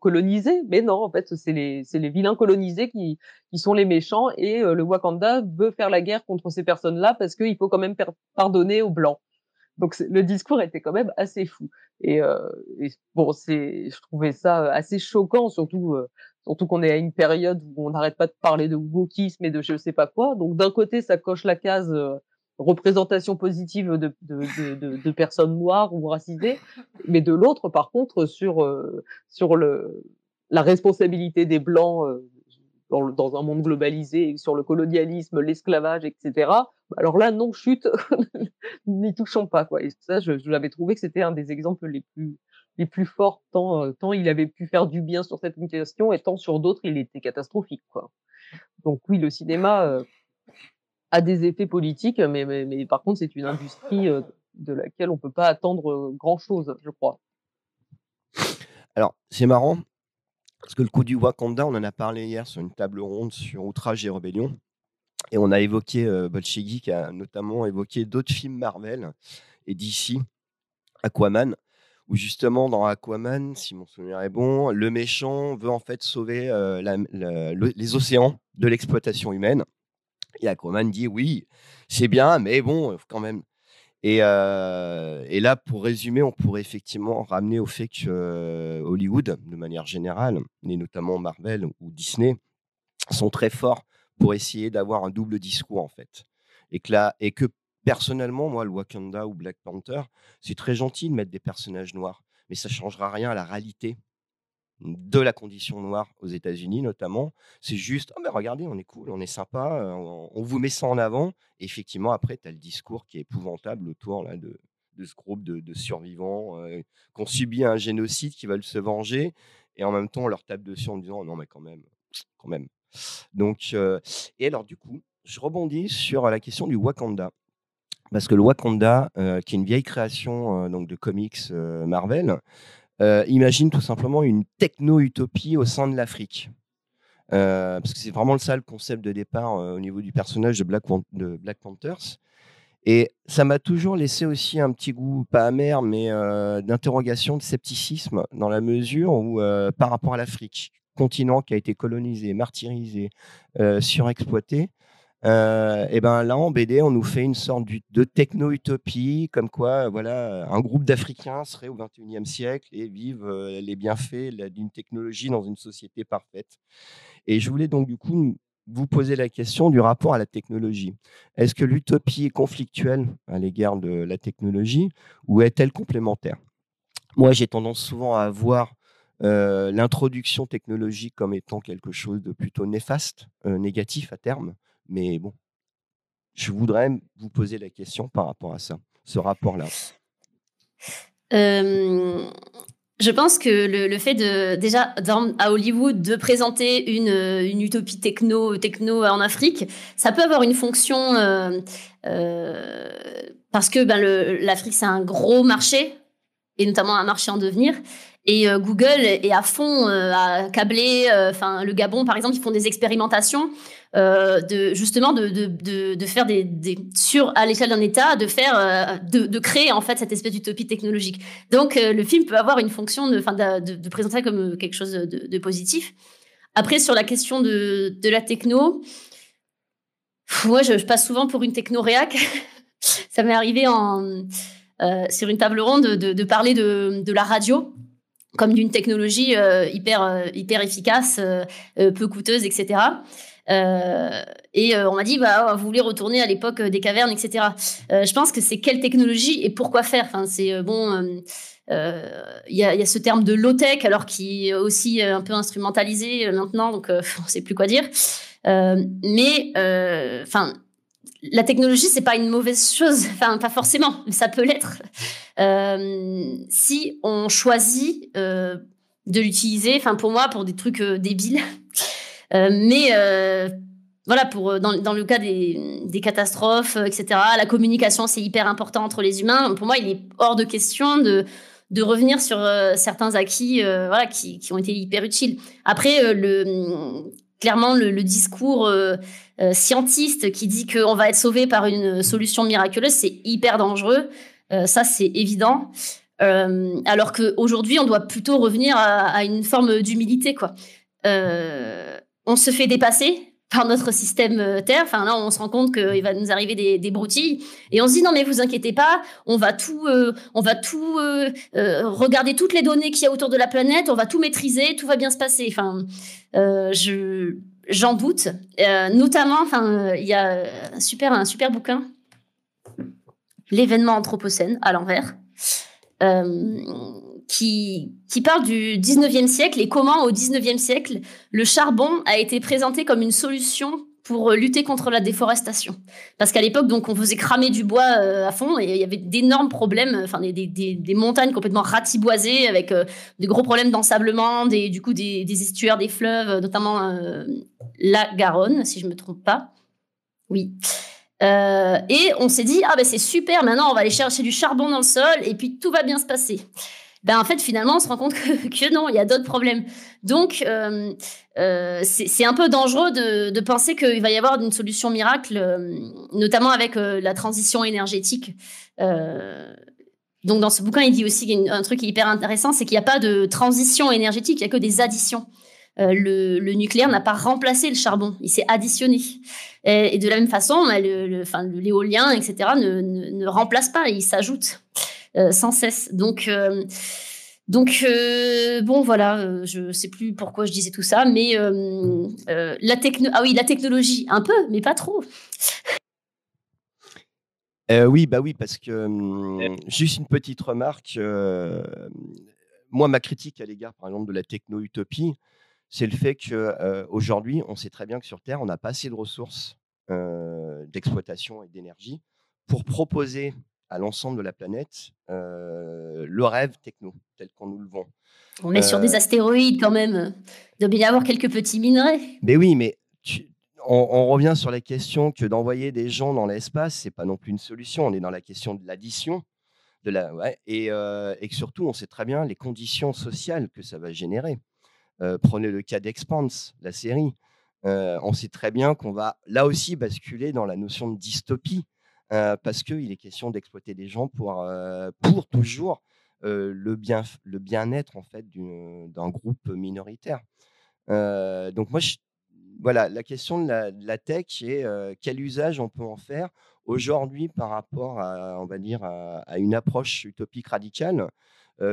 colonisés, mais non, en fait, c'est les, les vilains colonisés qui, qui sont les méchants et le Wakanda veut faire la guerre contre ces personnes-là parce qu'il faut quand même pardonner aux blancs. Donc le discours était quand même assez fou. Et, et bon, c'est, je trouvais ça assez choquant, surtout surtout qu'on est à une période où on n'arrête pas de parler de wokisme et de je sais pas quoi. Donc d'un côté, ça coche la case représentation positive de, de, de, de, personnes noires ou racisées, mais de l'autre, par contre, sur, euh, sur le, la responsabilité des Blancs euh, dans, un monde globalisé, sur le colonialisme, l'esclavage, etc. Bah, alors là, non, chute, [LAUGHS] n'y touchons pas. Quoi. Et ça, je, l'avais trouvé que c'était un des exemples les plus, les plus forts, tant, euh, tant il avait pu faire du bien sur cette question, et tant sur d'autres, il était catastrophique. Quoi. Donc oui, le cinéma a des effets politiques, mais, mais, par contre, c'est une industrie euh, de laquelle on peut pas attendre euh, grand-chose, je crois. Alors, c'est marrant, parce que le coup du Wakanda, on en a parlé hier sur une table ronde sur Outrage et Rébellion. Et on a évoqué, euh, qui a notamment évoqué d'autres films Marvel et d'ici, Aquaman, où justement dans Aquaman, si mon souvenir est bon, le méchant veut en fait sauver euh, les océans de l'exploitation humaine. Et Aquaman dit oui, c'est bien, mais bon, quand même. Et, et, là, pour résumer, on pourrait effectivement ramener au fait que Hollywood, de manière générale, et notamment Marvel ou Disney, sont très forts pour essayer d'avoir un double discours en fait. Et que, là, et que personnellement, moi, le Wakanda ou Black Panther, c'est très gentil de mettre des personnages noirs, mais ça ne changera rien à la réalité de la condition noire aux États-Unis notamment. C'est juste, oh mais regardez, on est cool, on est sympa, euh, on, vous met ça en avant. Et effectivement, après, tu as le discours qui est épouvantable autour là, de, ce groupe de, survivants euh, qui ont subi un génocide, qui veulent se venger. Et en même temps, on leur tape dessus en disant, non mais quand même, quand même. Donc, euh, et alors du coup, je rebondis sur la question du Wakanda. Parce que le Wakanda, qui est une vieille création donc de comics Marvel, euh, imagine tout simplement une techno-utopie au sein de l'Afrique. Euh, parce que c'est vraiment ça le concept de départ euh, au niveau du personnage de Black, de Black Panthers. Et ça m'a toujours laissé aussi un petit goût, pas amer, mais d'interrogation, de scepticisme, dans la mesure où, par rapport à l'Afrique, continent qui a été colonisé, martyrisé, surexploité, euh, et ben là en BD, on nous fait une sorte de techno-utopie, comme quoi, voilà, un groupe d'Africains serait au 21e siècle et vivent euh, les bienfaits d'une technologie dans une société parfaite. Et je voulais donc du coup vous poser la question du rapport à la technologie. Est-ce que l'utopie est conflictuelle à l'égard de la technologie ou est-elle complémentaire? Moi, j'ai tendance souvent à voir euh, l'introduction technologique comme étant quelque chose de plutôt néfaste, négatif à terme. Mais bon, je voudrais vous poser la question par rapport à ça, ce rapport-là. je pense que le, fait de déjà à Hollywood de présenter une, une, utopie techno techno en Afrique, ça peut avoir une fonction euh, euh, parce que ben, l'Afrique c'est un gros marché et notamment un marché en devenir. Et euh, Google est à fond à câbler. Enfin, le Gabon, par exemple, ils font des expérimentations euh, de justement de, de, de, faire des, sur à l'échelle d'un État de faire euh, de, de, créer en fait cette espèce d'utopie technologique. Donc euh, le film peut avoir une fonction de enfin de, de, présenter comme quelque chose de, positif. Après sur la question de, de la techno, moi je, passe souvent pour une techno réac. [LAUGHS] Ça m'est arrivé en sur une table ronde de, parler de, de la radio comme d'une technologie hyper hyper efficace, peu coûteuse, etc. et on m'a dit, bah, vous voulez retourner à l'époque des cavernes, etc. je pense que c'est quelle technologie et pourquoi faire? Enfin, c'est bon. Il y, a ce terme de low tech, alors qui est aussi un peu instrumentalisé maintenant, donc [LAUGHS] on ne sait plus quoi dire. mais enfin la technologie, c'est pas une mauvaise chose, [LAUGHS] enfin pas forcément, mais ça peut l'être euh, si on choisit euh, de l'utiliser. Enfin pour moi, pour des trucs euh, débiles, [LAUGHS] mais voilà, pour dans, le cas des, catastrophes, etc. La communication, c'est hyper important entre les humains. Pour moi, il est hors de question de revenir sur certains acquis, qui, qui, ont été hyper utiles. Après, le clairement le, discours euh, euh, scientiste qui dit qu'on va être sauvé par une solution miraculeuse, c'est hyper dangereux. Euh, ça, c'est évident. alors qu'aujourd'hui, on doit plutôt revenir à, une forme d'humilité. quoi. on se fait dépasser par notre système Terre. Enfin, là, on se rend compte qu'il va nous arriver des, broutilles. Et on se dit, non, mais vous inquiétez pas, on va tout, on va tout regarder toutes les données qu'il y a autour de la planète, on va tout maîtriser, tout va bien se passer. Enfin, je j'en doute. Euh, notamment, enfin, il y a un super, un super bouquin, l'événement anthropocène à l'envers, euh, qui, qui parle du 19e siècle et comment au 19e siècle le charbon a été présenté comme une solution pour lutter contre la déforestation. Parce qu'à l'époque, donc, on faisait cramer du bois euh, à fond et il y avait d'énormes problèmes, enfin des, des, des, montagnes complètement ratiboisées avec euh, des gros problèmes d'ensablement, des, du coup des, estuaires, des fleuves, notamment euh, la Garonne, si je me trompe pas. Oui. et on s'est dit ah ben c'est super, maintenant on va aller chercher du charbon dans le sol et puis tout va bien se passer ben en fait finalement on se rend compte [LAUGHS] que, non, il y a d'autres problèmes. Donc euh, euh, c'est un peu dangereux de, penser qu'il va y avoir une solution miracle, euh, notamment avec la transition énergétique. donc dans ce bouquin, il dit aussi un truc hyper intéressant, c'est qu'il n'y a pas de transition énergétique, il n'y a que des additions. le, le, nucléaire n'a pas remplacé le charbon, il s'est additionné. Et, de la même façon, l'éolien, le, etc., ne, ne, ne, remplace pas, il s'ajoute. Euh, sans cesse. Donc, euh, donc euh, bon, voilà, je sais plus pourquoi je disais tout ça, mais la techno ah oui, la technologie, un peu, mais pas trop. oui, bah oui, parce que hum, juste une petite remarque. moi, ma critique à l'égard, par exemple, de la techno-utopie, c'est le fait qu'aujourd'hui, on sait très bien que sur Terre, on n'a pas assez de ressources d'exploitation et d'énergie pour proposer à l'ensemble de la planète le rêve techno tel qu'on nous le vend. On est sur des astéroïdes quand même. Il doit y avoir quelques petits minerais. Mais oui, mais on, revient sur la question que d'envoyer des gens dans l'espace, c'est pas non plus une solution. On est dans la question de l'addition. De la, et, et, surtout, on sait très bien les conditions sociales que ça va générer. prenez le cas d'Expanse, la série. on sait très bien qu'on va là aussi basculer dans la notion de dystopie euh, parce qu'il est question d'exploiter des gens pour, euh, pour toujours euh, le, bien, le bien-être en fait d'un groupe minoritaire. donc moi, voilà, la question de la, tech et quel usage on peut en faire aujourd'hui par rapport à, on va dire, à une approche utopique radicale?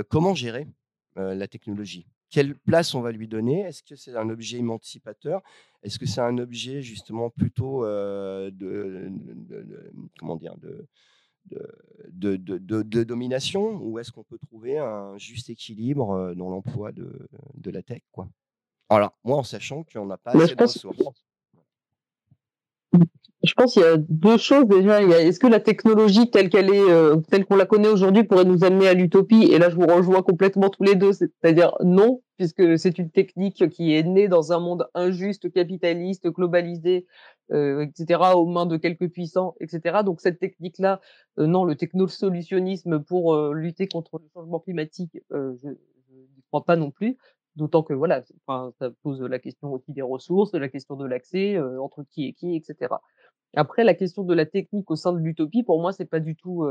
comment gérer la technologie? Quelle place on va lui donner? Est-ce que c'est un objet émancipateur? Est-ce que c'est un objet justement plutôt de, comment dire de, de, de, domination? Ou est-ce qu'on peut trouver un juste équilibre dans l'emploi de, la tech quoi? Alors, moi, en sachant qu'on n'a pas assez de ressources. Je pense qu'il y a deux choses déjà. Est-ce que la technologie telle qu'elle est, euh, telle qu'on la connaît aujourd'hui, pourrait nous amener à l'utopie? Et là, je vous rejoins complètement tous les deux. C'est-à-dire non, puisque c'est une technique qui est née dans un monde injuste, capitaliste, globalisé, euh, etc., aux mains de quelques puissants, etc. Donc cette technique-là, euh, non, le technosolutionnisme pour lutter contre le changement climatique, je n'y crois pas non plus. D'autant que voilà, enfin, ça pose la question aussi des ressources, la question de l'accès, entre qui et qui, etc. Après, la question de la technique au sein de l'utopie, pour moi, c'est pas du tout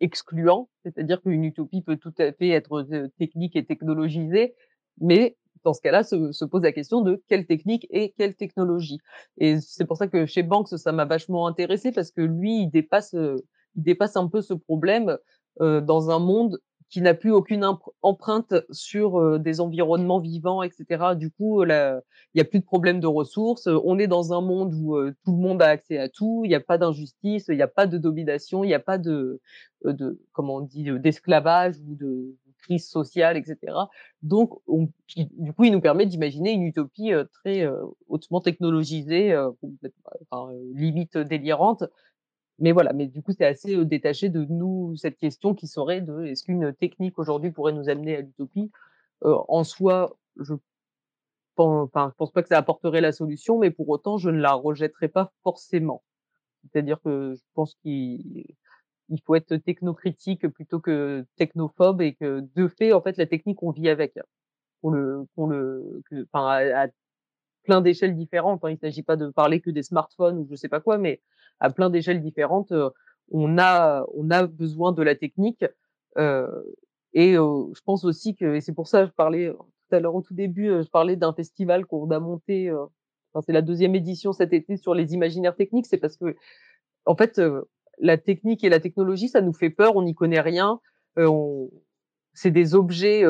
excluant. C'est-à-dire qu'une utopie peut tout à fait être technique et technologisée, mais dans ce cas-là, se, se, pose la question de quelle technique et quelle technologie. Et c'est pour ça que chez Banks, ça m'a vachement intéressé parce que lui, il dépasse, il dépasse un peu ce problème dans un monde qui n'a plus aucune empreinte sur des environnements vivants, etc. Du coup, il n'y a plus de problème de ressources. On est dans un monde où tout le monde a accès à tout. Il n'y a pas d'injustice, il n'y a pas de domination, il n'y a pas de, de comment on dit, d'esclavage ou de crise sociale, etc. Donc, du coup, il nous permet d'imaginer une utopie très hautement technologisée, limite délirante, mais voilà, mais du coup, c'est assez détaché de nous cette question qui serait de est-ce qu'une technique aujourd'hui pourrait nous amener à l'utopie? En soi, je pense, pense pas que ça apporterait la solution, mais pour autant, je ne la rejetterai pas forcément. C'est-à-dire que je pense qu'il faut être technocritique plutôt que technophobe et que de fait, en fait, la technique, on vit avec. Pour le, pour le, enfin, à, plein d'échelles différentes. Hein. Il ne s'agit pas de parler que des smartphones ou je sais pas quoi, mais à plein d'échelles différentes, on a on a besoin de la technique. et je pense aussi que et c'est pour ça que je parlais tout à l'heure au tout début, je parlais d'un festival qu'on a monté. Enfin, c'est la deuxième édition cet été sur les imaginaires techniques. C'est parce que en fait la technique et la technologie, ça nous fait peur, on n'y connaît rien. C'est des objets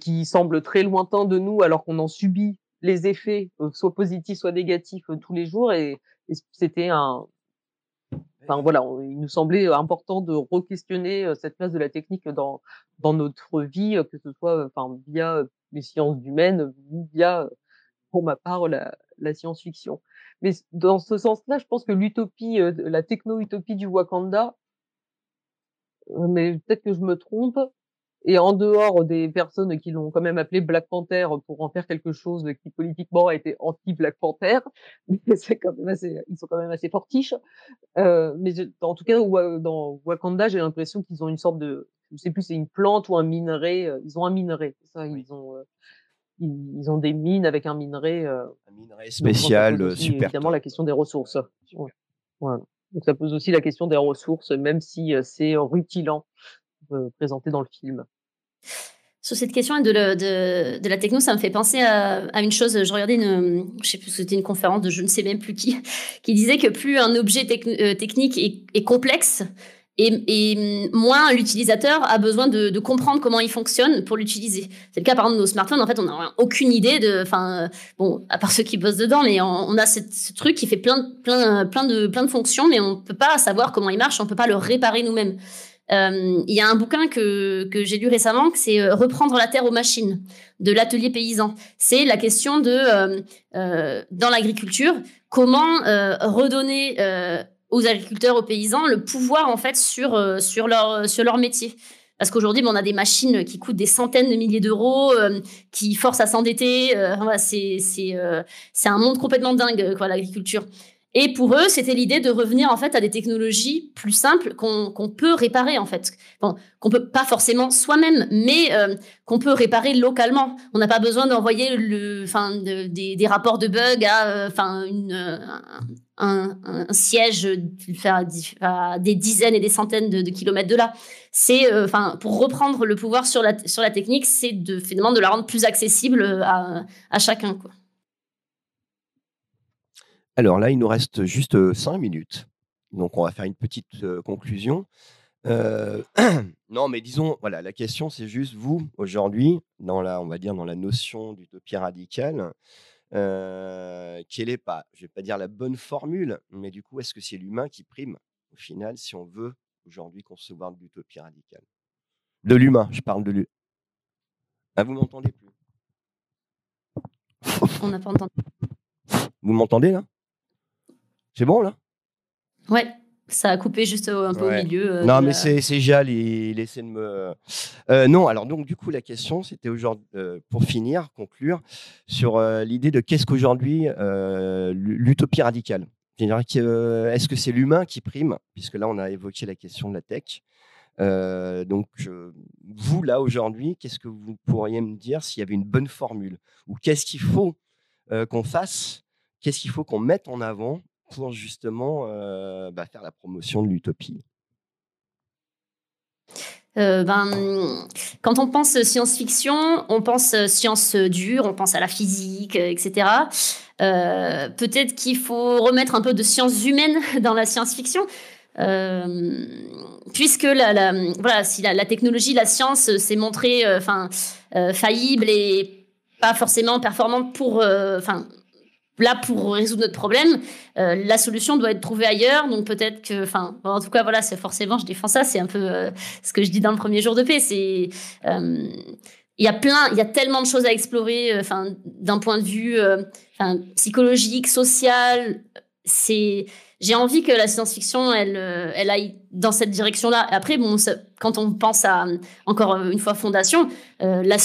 qui semblent très lointains de nous alors qu'on en subit les effets, soit positifs, soit négatifs, tous les jours. Et, c'était un. Enfin voilà, il nous semblait important de re-questionner cette place de la technique dans dans notre vie, que ce soit enfin via les sciences humaines ou via, pour ma part, la, la science-fiction. Mais dans ce sens-là, je pense que l'utopie, la techno-utopie du Wakanda, mais peut-être que je me trompe, et en dehors des personnes qui l'ont quand même appelé Black Panther pour en faire quelque chose qui politiquement a été anti-Black Panther, [LAUGHS] c'est quand même assez, ils sont quand même assez fortiches. Euh, mais en tout cas, dans Wakanda, j'ai l'impression qu'ils ont une sorte de, je sais plus, c'est une plante ou un minerai. Euh, ils ont un minerai, ça. Ils ont, euh, ils, ont des mines avec un minerai. Un minerai spécial, super. Évidemment, la question des ressources. Donc ça pose aussi la question des ressources, même si c'est rutilant présenté dans le film. Sur cette question de, la techno, ça me fait penser à, une chose. Je regardais une, je sais plus, c'était une conférence de je ne sais même plus qui, [LAUGHS] qui disait que plus un objet euh, technique est, complexe, et, moins l'utilisateur a besoin de, comprendre comment il fonctionne pour l'utiliser. C'est le cas par exemple de nos smartphones. En fait, on n'a aucune idée de, enfin, bon, à part ceux qui bossent dedans, mais on, a ce truc qui fait plein, de, plein de fonctions, mais on peut pas savoir comment il marche, on peut pas le réparer nous-mêmes. Euh, il y a un bouquin que, que j'ai lu récemment, que c'est euh, Reprendre la terre aux machines de l'atelier paysan. C'est la question de, euh, dans l'agriculture, comment redonner aux agriculteurs, aux paysans, le pouvoir en fait sur, sur, leur, sur leur métier. Parce qu'aujourd'hui, on a des machines qui coûtent des centaines de milliers d'euros, qui forcent à s'endetter. c'est c'est un monde complètement dingue, quoi, l'agriculture. Et pour eux, c'était l'idée de revenir en fait à des technologies plus simples qu'on peut réparer en fait, qu'on peut pas forcément soi-même, mais euh, qu'on peut réparer localement. On n'a pas besoin d'envoyer des, rapports de bugs à, euh, enfin, euh, un, siège à des dizaines et des centaines de, kilomètres de là. C'est, enfin, pour reprendre le pouvoir sur la technique, c'est de finalement de la rendre plus accessible à, chacun. Alors là, il nous reste juste cinq minutes. Donc, on va faire une petite conclusion. [CLEARS THROAT] non, mais disons, voilà, la question, c'est juste vous, aujourd'hui, dans la, on va dire, dans la notion d'utopie radicale, quelle est pas, je vais pas dire la bonne formule, mais du coup, est-ce que c'est l'humain qui prime au final, si on veut aujourd'hui concevoir de l'utopie radicale? De l'humain, je parle de l'humain. Ah, vous m'entendez plus? On n'a pas entendu. Vous m'entendez là? C'est bon là? Ouais, ça a coupé juste un peu au milieu. Euh, non, mais c'est Jal, il, essaie de me. Euh, non, alors donc du coup la question c'était aujourd'hui euh, pour finir, conclure sur l'idée de qu'est-ce qu'aujourd'hui l'utopie radicale? Est-ce que c'est l'humain qui prime? Puisque là on a évoqué la question de la tech. donc vous là aujourd'hui, qu'est-ce que vous pourriez me dire s'il y avait une bonne formule? Ou qu'est-ce qu'il faut qu'on fasse? Qu'est-ce qu'il faut qu'on mette en avant pour justement bah, faire la promotion de l'utopie ben, quand on pense science-fiction, on pense science dure, on pense à la physique, etc. Peut-être qu'il faut remettre un peu de sciences humaines [LAUGHS] dans la science-fiction. puisque la, voilà, si la, technologie, la science s'est montrée enfin faillible et pas forcément performante pour, enfin là pour résoudre notre problème, euh, la solution doit être trouvée ailleurs. Donc peut-être que, enfin, en tout cas, voilà, c'est forcément, je défends ça. C'est un peu euh, ce que je dis dans le premier jour de paix. C'est euh, il y a plein, il y a tellement de choses à explorer. Enfin, d'un point de vue, psychologique, social. C'est j'ai envie que la science-fiction, elle, elle aille dans cette direction-là. Après, bon, quand on pense à encore une fois fondation, la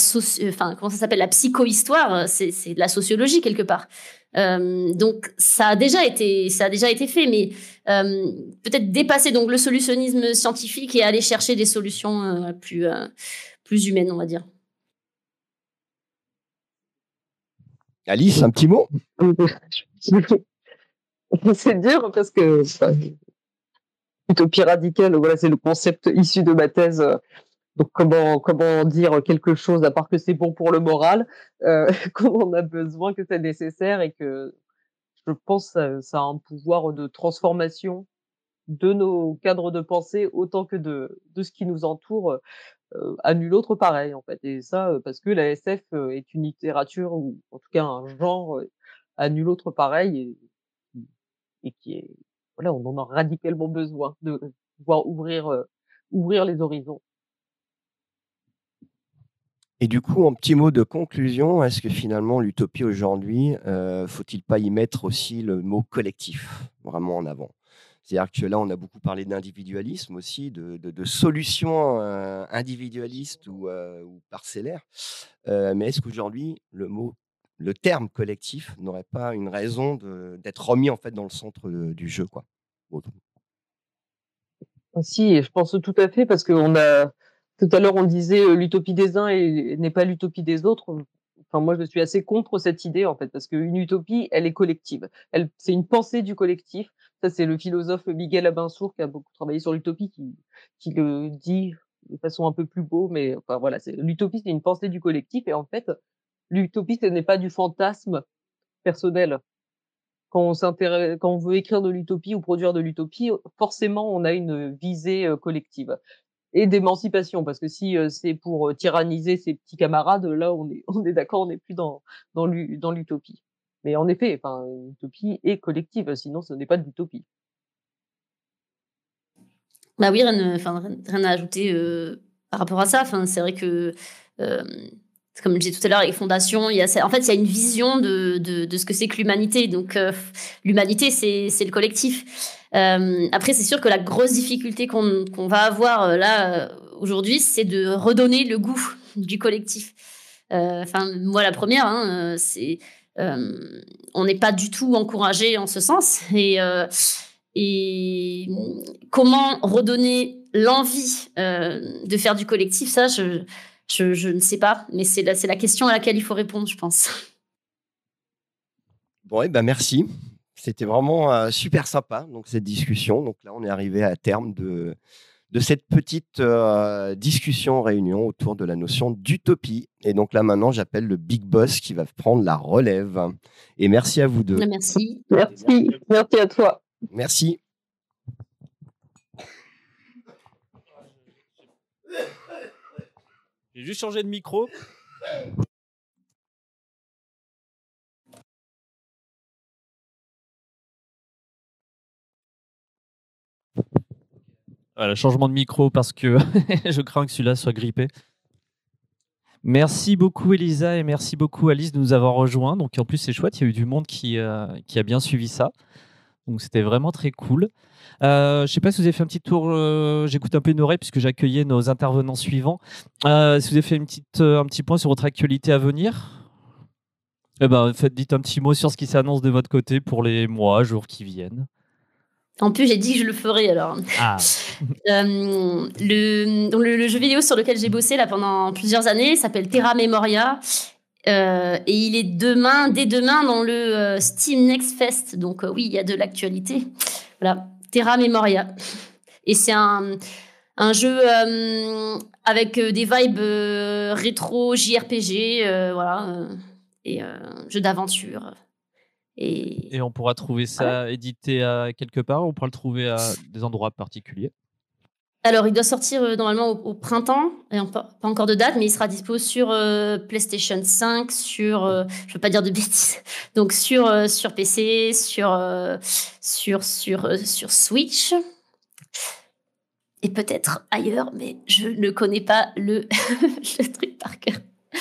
enfin comment ça s'appelle, la psychohistoire, c'est de la sociologie quelque part. Euh, donc ça a déjà été ça a déjà été fait, mais euh, peut-être dépasser donc le solutionnisme scientifique et aller chercher des solutions euh, plus plus humaines, on va dire. Alice, un petit mot? [LAUGHS] C'est dur parce que utopie radicale, voilà, c'est le concept issu de ma thèse donc comment comment dire quelque chose à part que c'est bon pour le moral, euh, [LAUGHS] qu'on a besoin, que c'est nécessaire et que je pense que ça, a un pouvoir de transformation de nos cadres de pensée autant que de de ce qui nous entoure euh, à nul autre pareil en fait. Et ça euh, parce que la SF euh, est une littérature ou en tout cas un genre à nul autre pareil et, et qui est voilà on en a radicalement besoin de pouvoir ouvrir ouvrir les horizons. Et du coup, en petit mot de conclusion, est-ce que finalement l'utopie aujourd'hui, euh, faut-il pas y mettre aussi le mot collectif vraiment en avant? C'est-à-dire que là, on a beaucoup parlé d'individualisme aussi, de, solutions euh, individualistes ou, euh, parcellaires. mais est-ce qu'aujourd'hui, le mot, le terme collectif n'aurait pas une raison d'être remis en fait dans le centre du jeu, quoi Si, je pense tout à fait parce qu'on a tout à l'heure, on disait euh, l'utopie des uns n'est pas l'utopie des autres. Enfin, moi, je suis assez contre cette idée, en fait, parce qu'une utopie, elle est collective. Elle, c'est une pensée du collectif. Ça, c'est le philosophe Miguel Abinsour qui a beaucoup travaillé sur l'utopie, qui, qui le dit de façon un peu plus beau, mais enfin voilà, l'utopie, c'est une pensée du collectif, et en fait, l'utopie, ce n'est pas du fantasme personnel. Quand on s'intéresse, quand on veut écrire de l'utopie ou produire de l'utopie, forcément, on a une visée euh, collective et d'émancipation parce que si euh, c'est pour euh, tyranniser ses petits camarades là on est [LAUGHS] on est d'accord on n'est plus dans dans l'utopie. Mais en effet enfin l'utopie est collective sinon ce n'est pas de l'utopie. Bah oui rien, rien à ajouter euh, par rapport à ça. C'est vrai que comme je disais tout à l'heure avec Fondation, il y a, en fait, il y a une vision de, de, ce que c'est que l'humanité. Donc, l'humanité, c'est le collectif. Euh, après, c'est sûr que la grosse difficulté qu'on va avoir euh, là euh, aujourd'hui, c'est de redonner le goût du collectif. Enfin, moi, la première, hein, c'est on n'est pas du tout encouragé en ce sens. Et, et comment redonner l'envie de faire du collectif, ça, je, je, je ne sais pas. Mais c'est la, la question à laquelle il faut répondre, je pense. Bon, et eh ben merci. C'était vraiment euh, super sympa, donc cette discussion. Donc là, on est arrivé à terme de, de cette petite euh, discussion, réunion autour de la notion d'utopie. Et donc là, maintenant, j'appelle le big boss qui va prendre la relève. Et merci à vous deux. Merci. Merci. Merci à toi. Merci. J'ai juste changé de micro. Voilà, changement de micro parce que [LAUGHS] je crains que celui-là soit grippé. Merci beaucoup Elisa et merci beaucoup Alice de nous avoir rejoints. Donc en plus c'est chouette, il y a eu du monde qui, euh, qui a bien suivi ça. Donc c'était vraiment très cool. Euh, je ne sais pas si vous avez fait un petit tour, euh, j'écoute un peu une oreille puisque j'accueillais nos intervenants suivants. si vous avez fait une petite, un petit point sur votre actualité à venir. Eh ben, faites, dites un petit mot sur ce qui s'annonce de votre côté pour les mois, jours qui viennent. En plus, j'ai dit que je le ferais alors. Ah. [LAUGHS] Euh, le, le, jeu vidéo sur lequel j'ai bossé là pendant plusieurs années s'appelle Terra Memoria. Euh, et il est demain, dès demain, dans le euh, Steam Next Fest. Donc oui, il y a de l'actualité. Voilà, Terra Memoria. Et c'est un, un jeu avec des vibes rétro, JRPG, voilà, et jeu d'aventure. Et, Et on pourra trouver ça édité à quelque part, on pourra le trouver à des endroits particuliers? Alors, il doit sortir euh, normalement au, printemps, pas encore de date, mais il sera dispo sur euh, PlayStation 5, sur, euh, je veux pas dire de bêtises, [LAUGHS] donc sur, euh, sur PC, sur, sur, sur, sur Switch, et peut-être ailleurs, mais je ne connais pas le, [LAUGHS] le truc par cœur.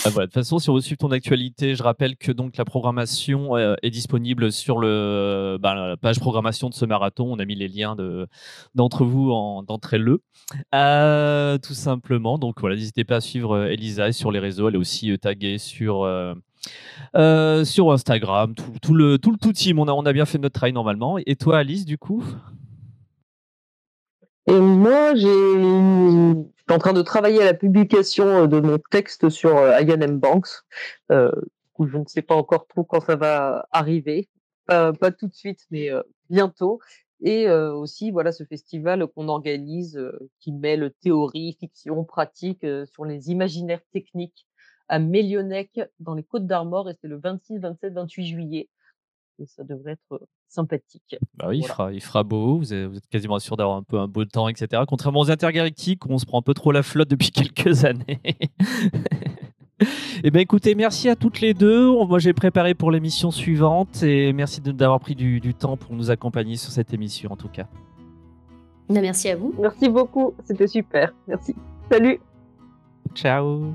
Ah, voilà, de toute façon, si on veut suivre ton actualité, je rappelle que donc la programmation euh, est disponible sur le, bah, la page programmation de ce marathon. On a mis les liens de- d'entre vous en- d'entrée-le. Euh, tout simplement. Donc voilà, n'hésitez pas à suivre euh, Elisa sur les réseaux. Elle est aussi euh, taguée sur, euh, sur Instagram. Tout, tout le, tout le tout team. On a, on a bien fait notre travail normalement. Et toi, Alice, du coup? Et moi, j'ai, en train de travailler à la publication euh, de mon texte sur euh, Ian M. Banks. Euh, coup, je ne sais pas encore trop quand ça va arriver. Pas, pas tout de suite, mais euh, bientôt. Et euh, aussi, voilà, ce festival qu'on organise, euh, qui mêle théorie, fiction, pratique sur les imaginaires techniques à Mélionec, dans les Côtes d'Armor, et c'est le 26, 27, 28 juillet. Et ça devrait être sympathique. Bah oui, il, fera, il fera beau, vous êtes, vous êtes quasiment sûr d'avoir un peu un beau temps, etc. Contrairement aux intergalactiques où on se prend un peu trop la flotte depuis [LAUGHS] quelques années. Eh bien écoutez, merci à toutes les deux. Moi j'ai préparé pour l'émission suivante et merci d'avoir pris du, du temps pour nous accompagner sur cette émission en tout cas. Ben, Merci à vous. Merci beaucoup, c'était super. Merci. Salut. Ciao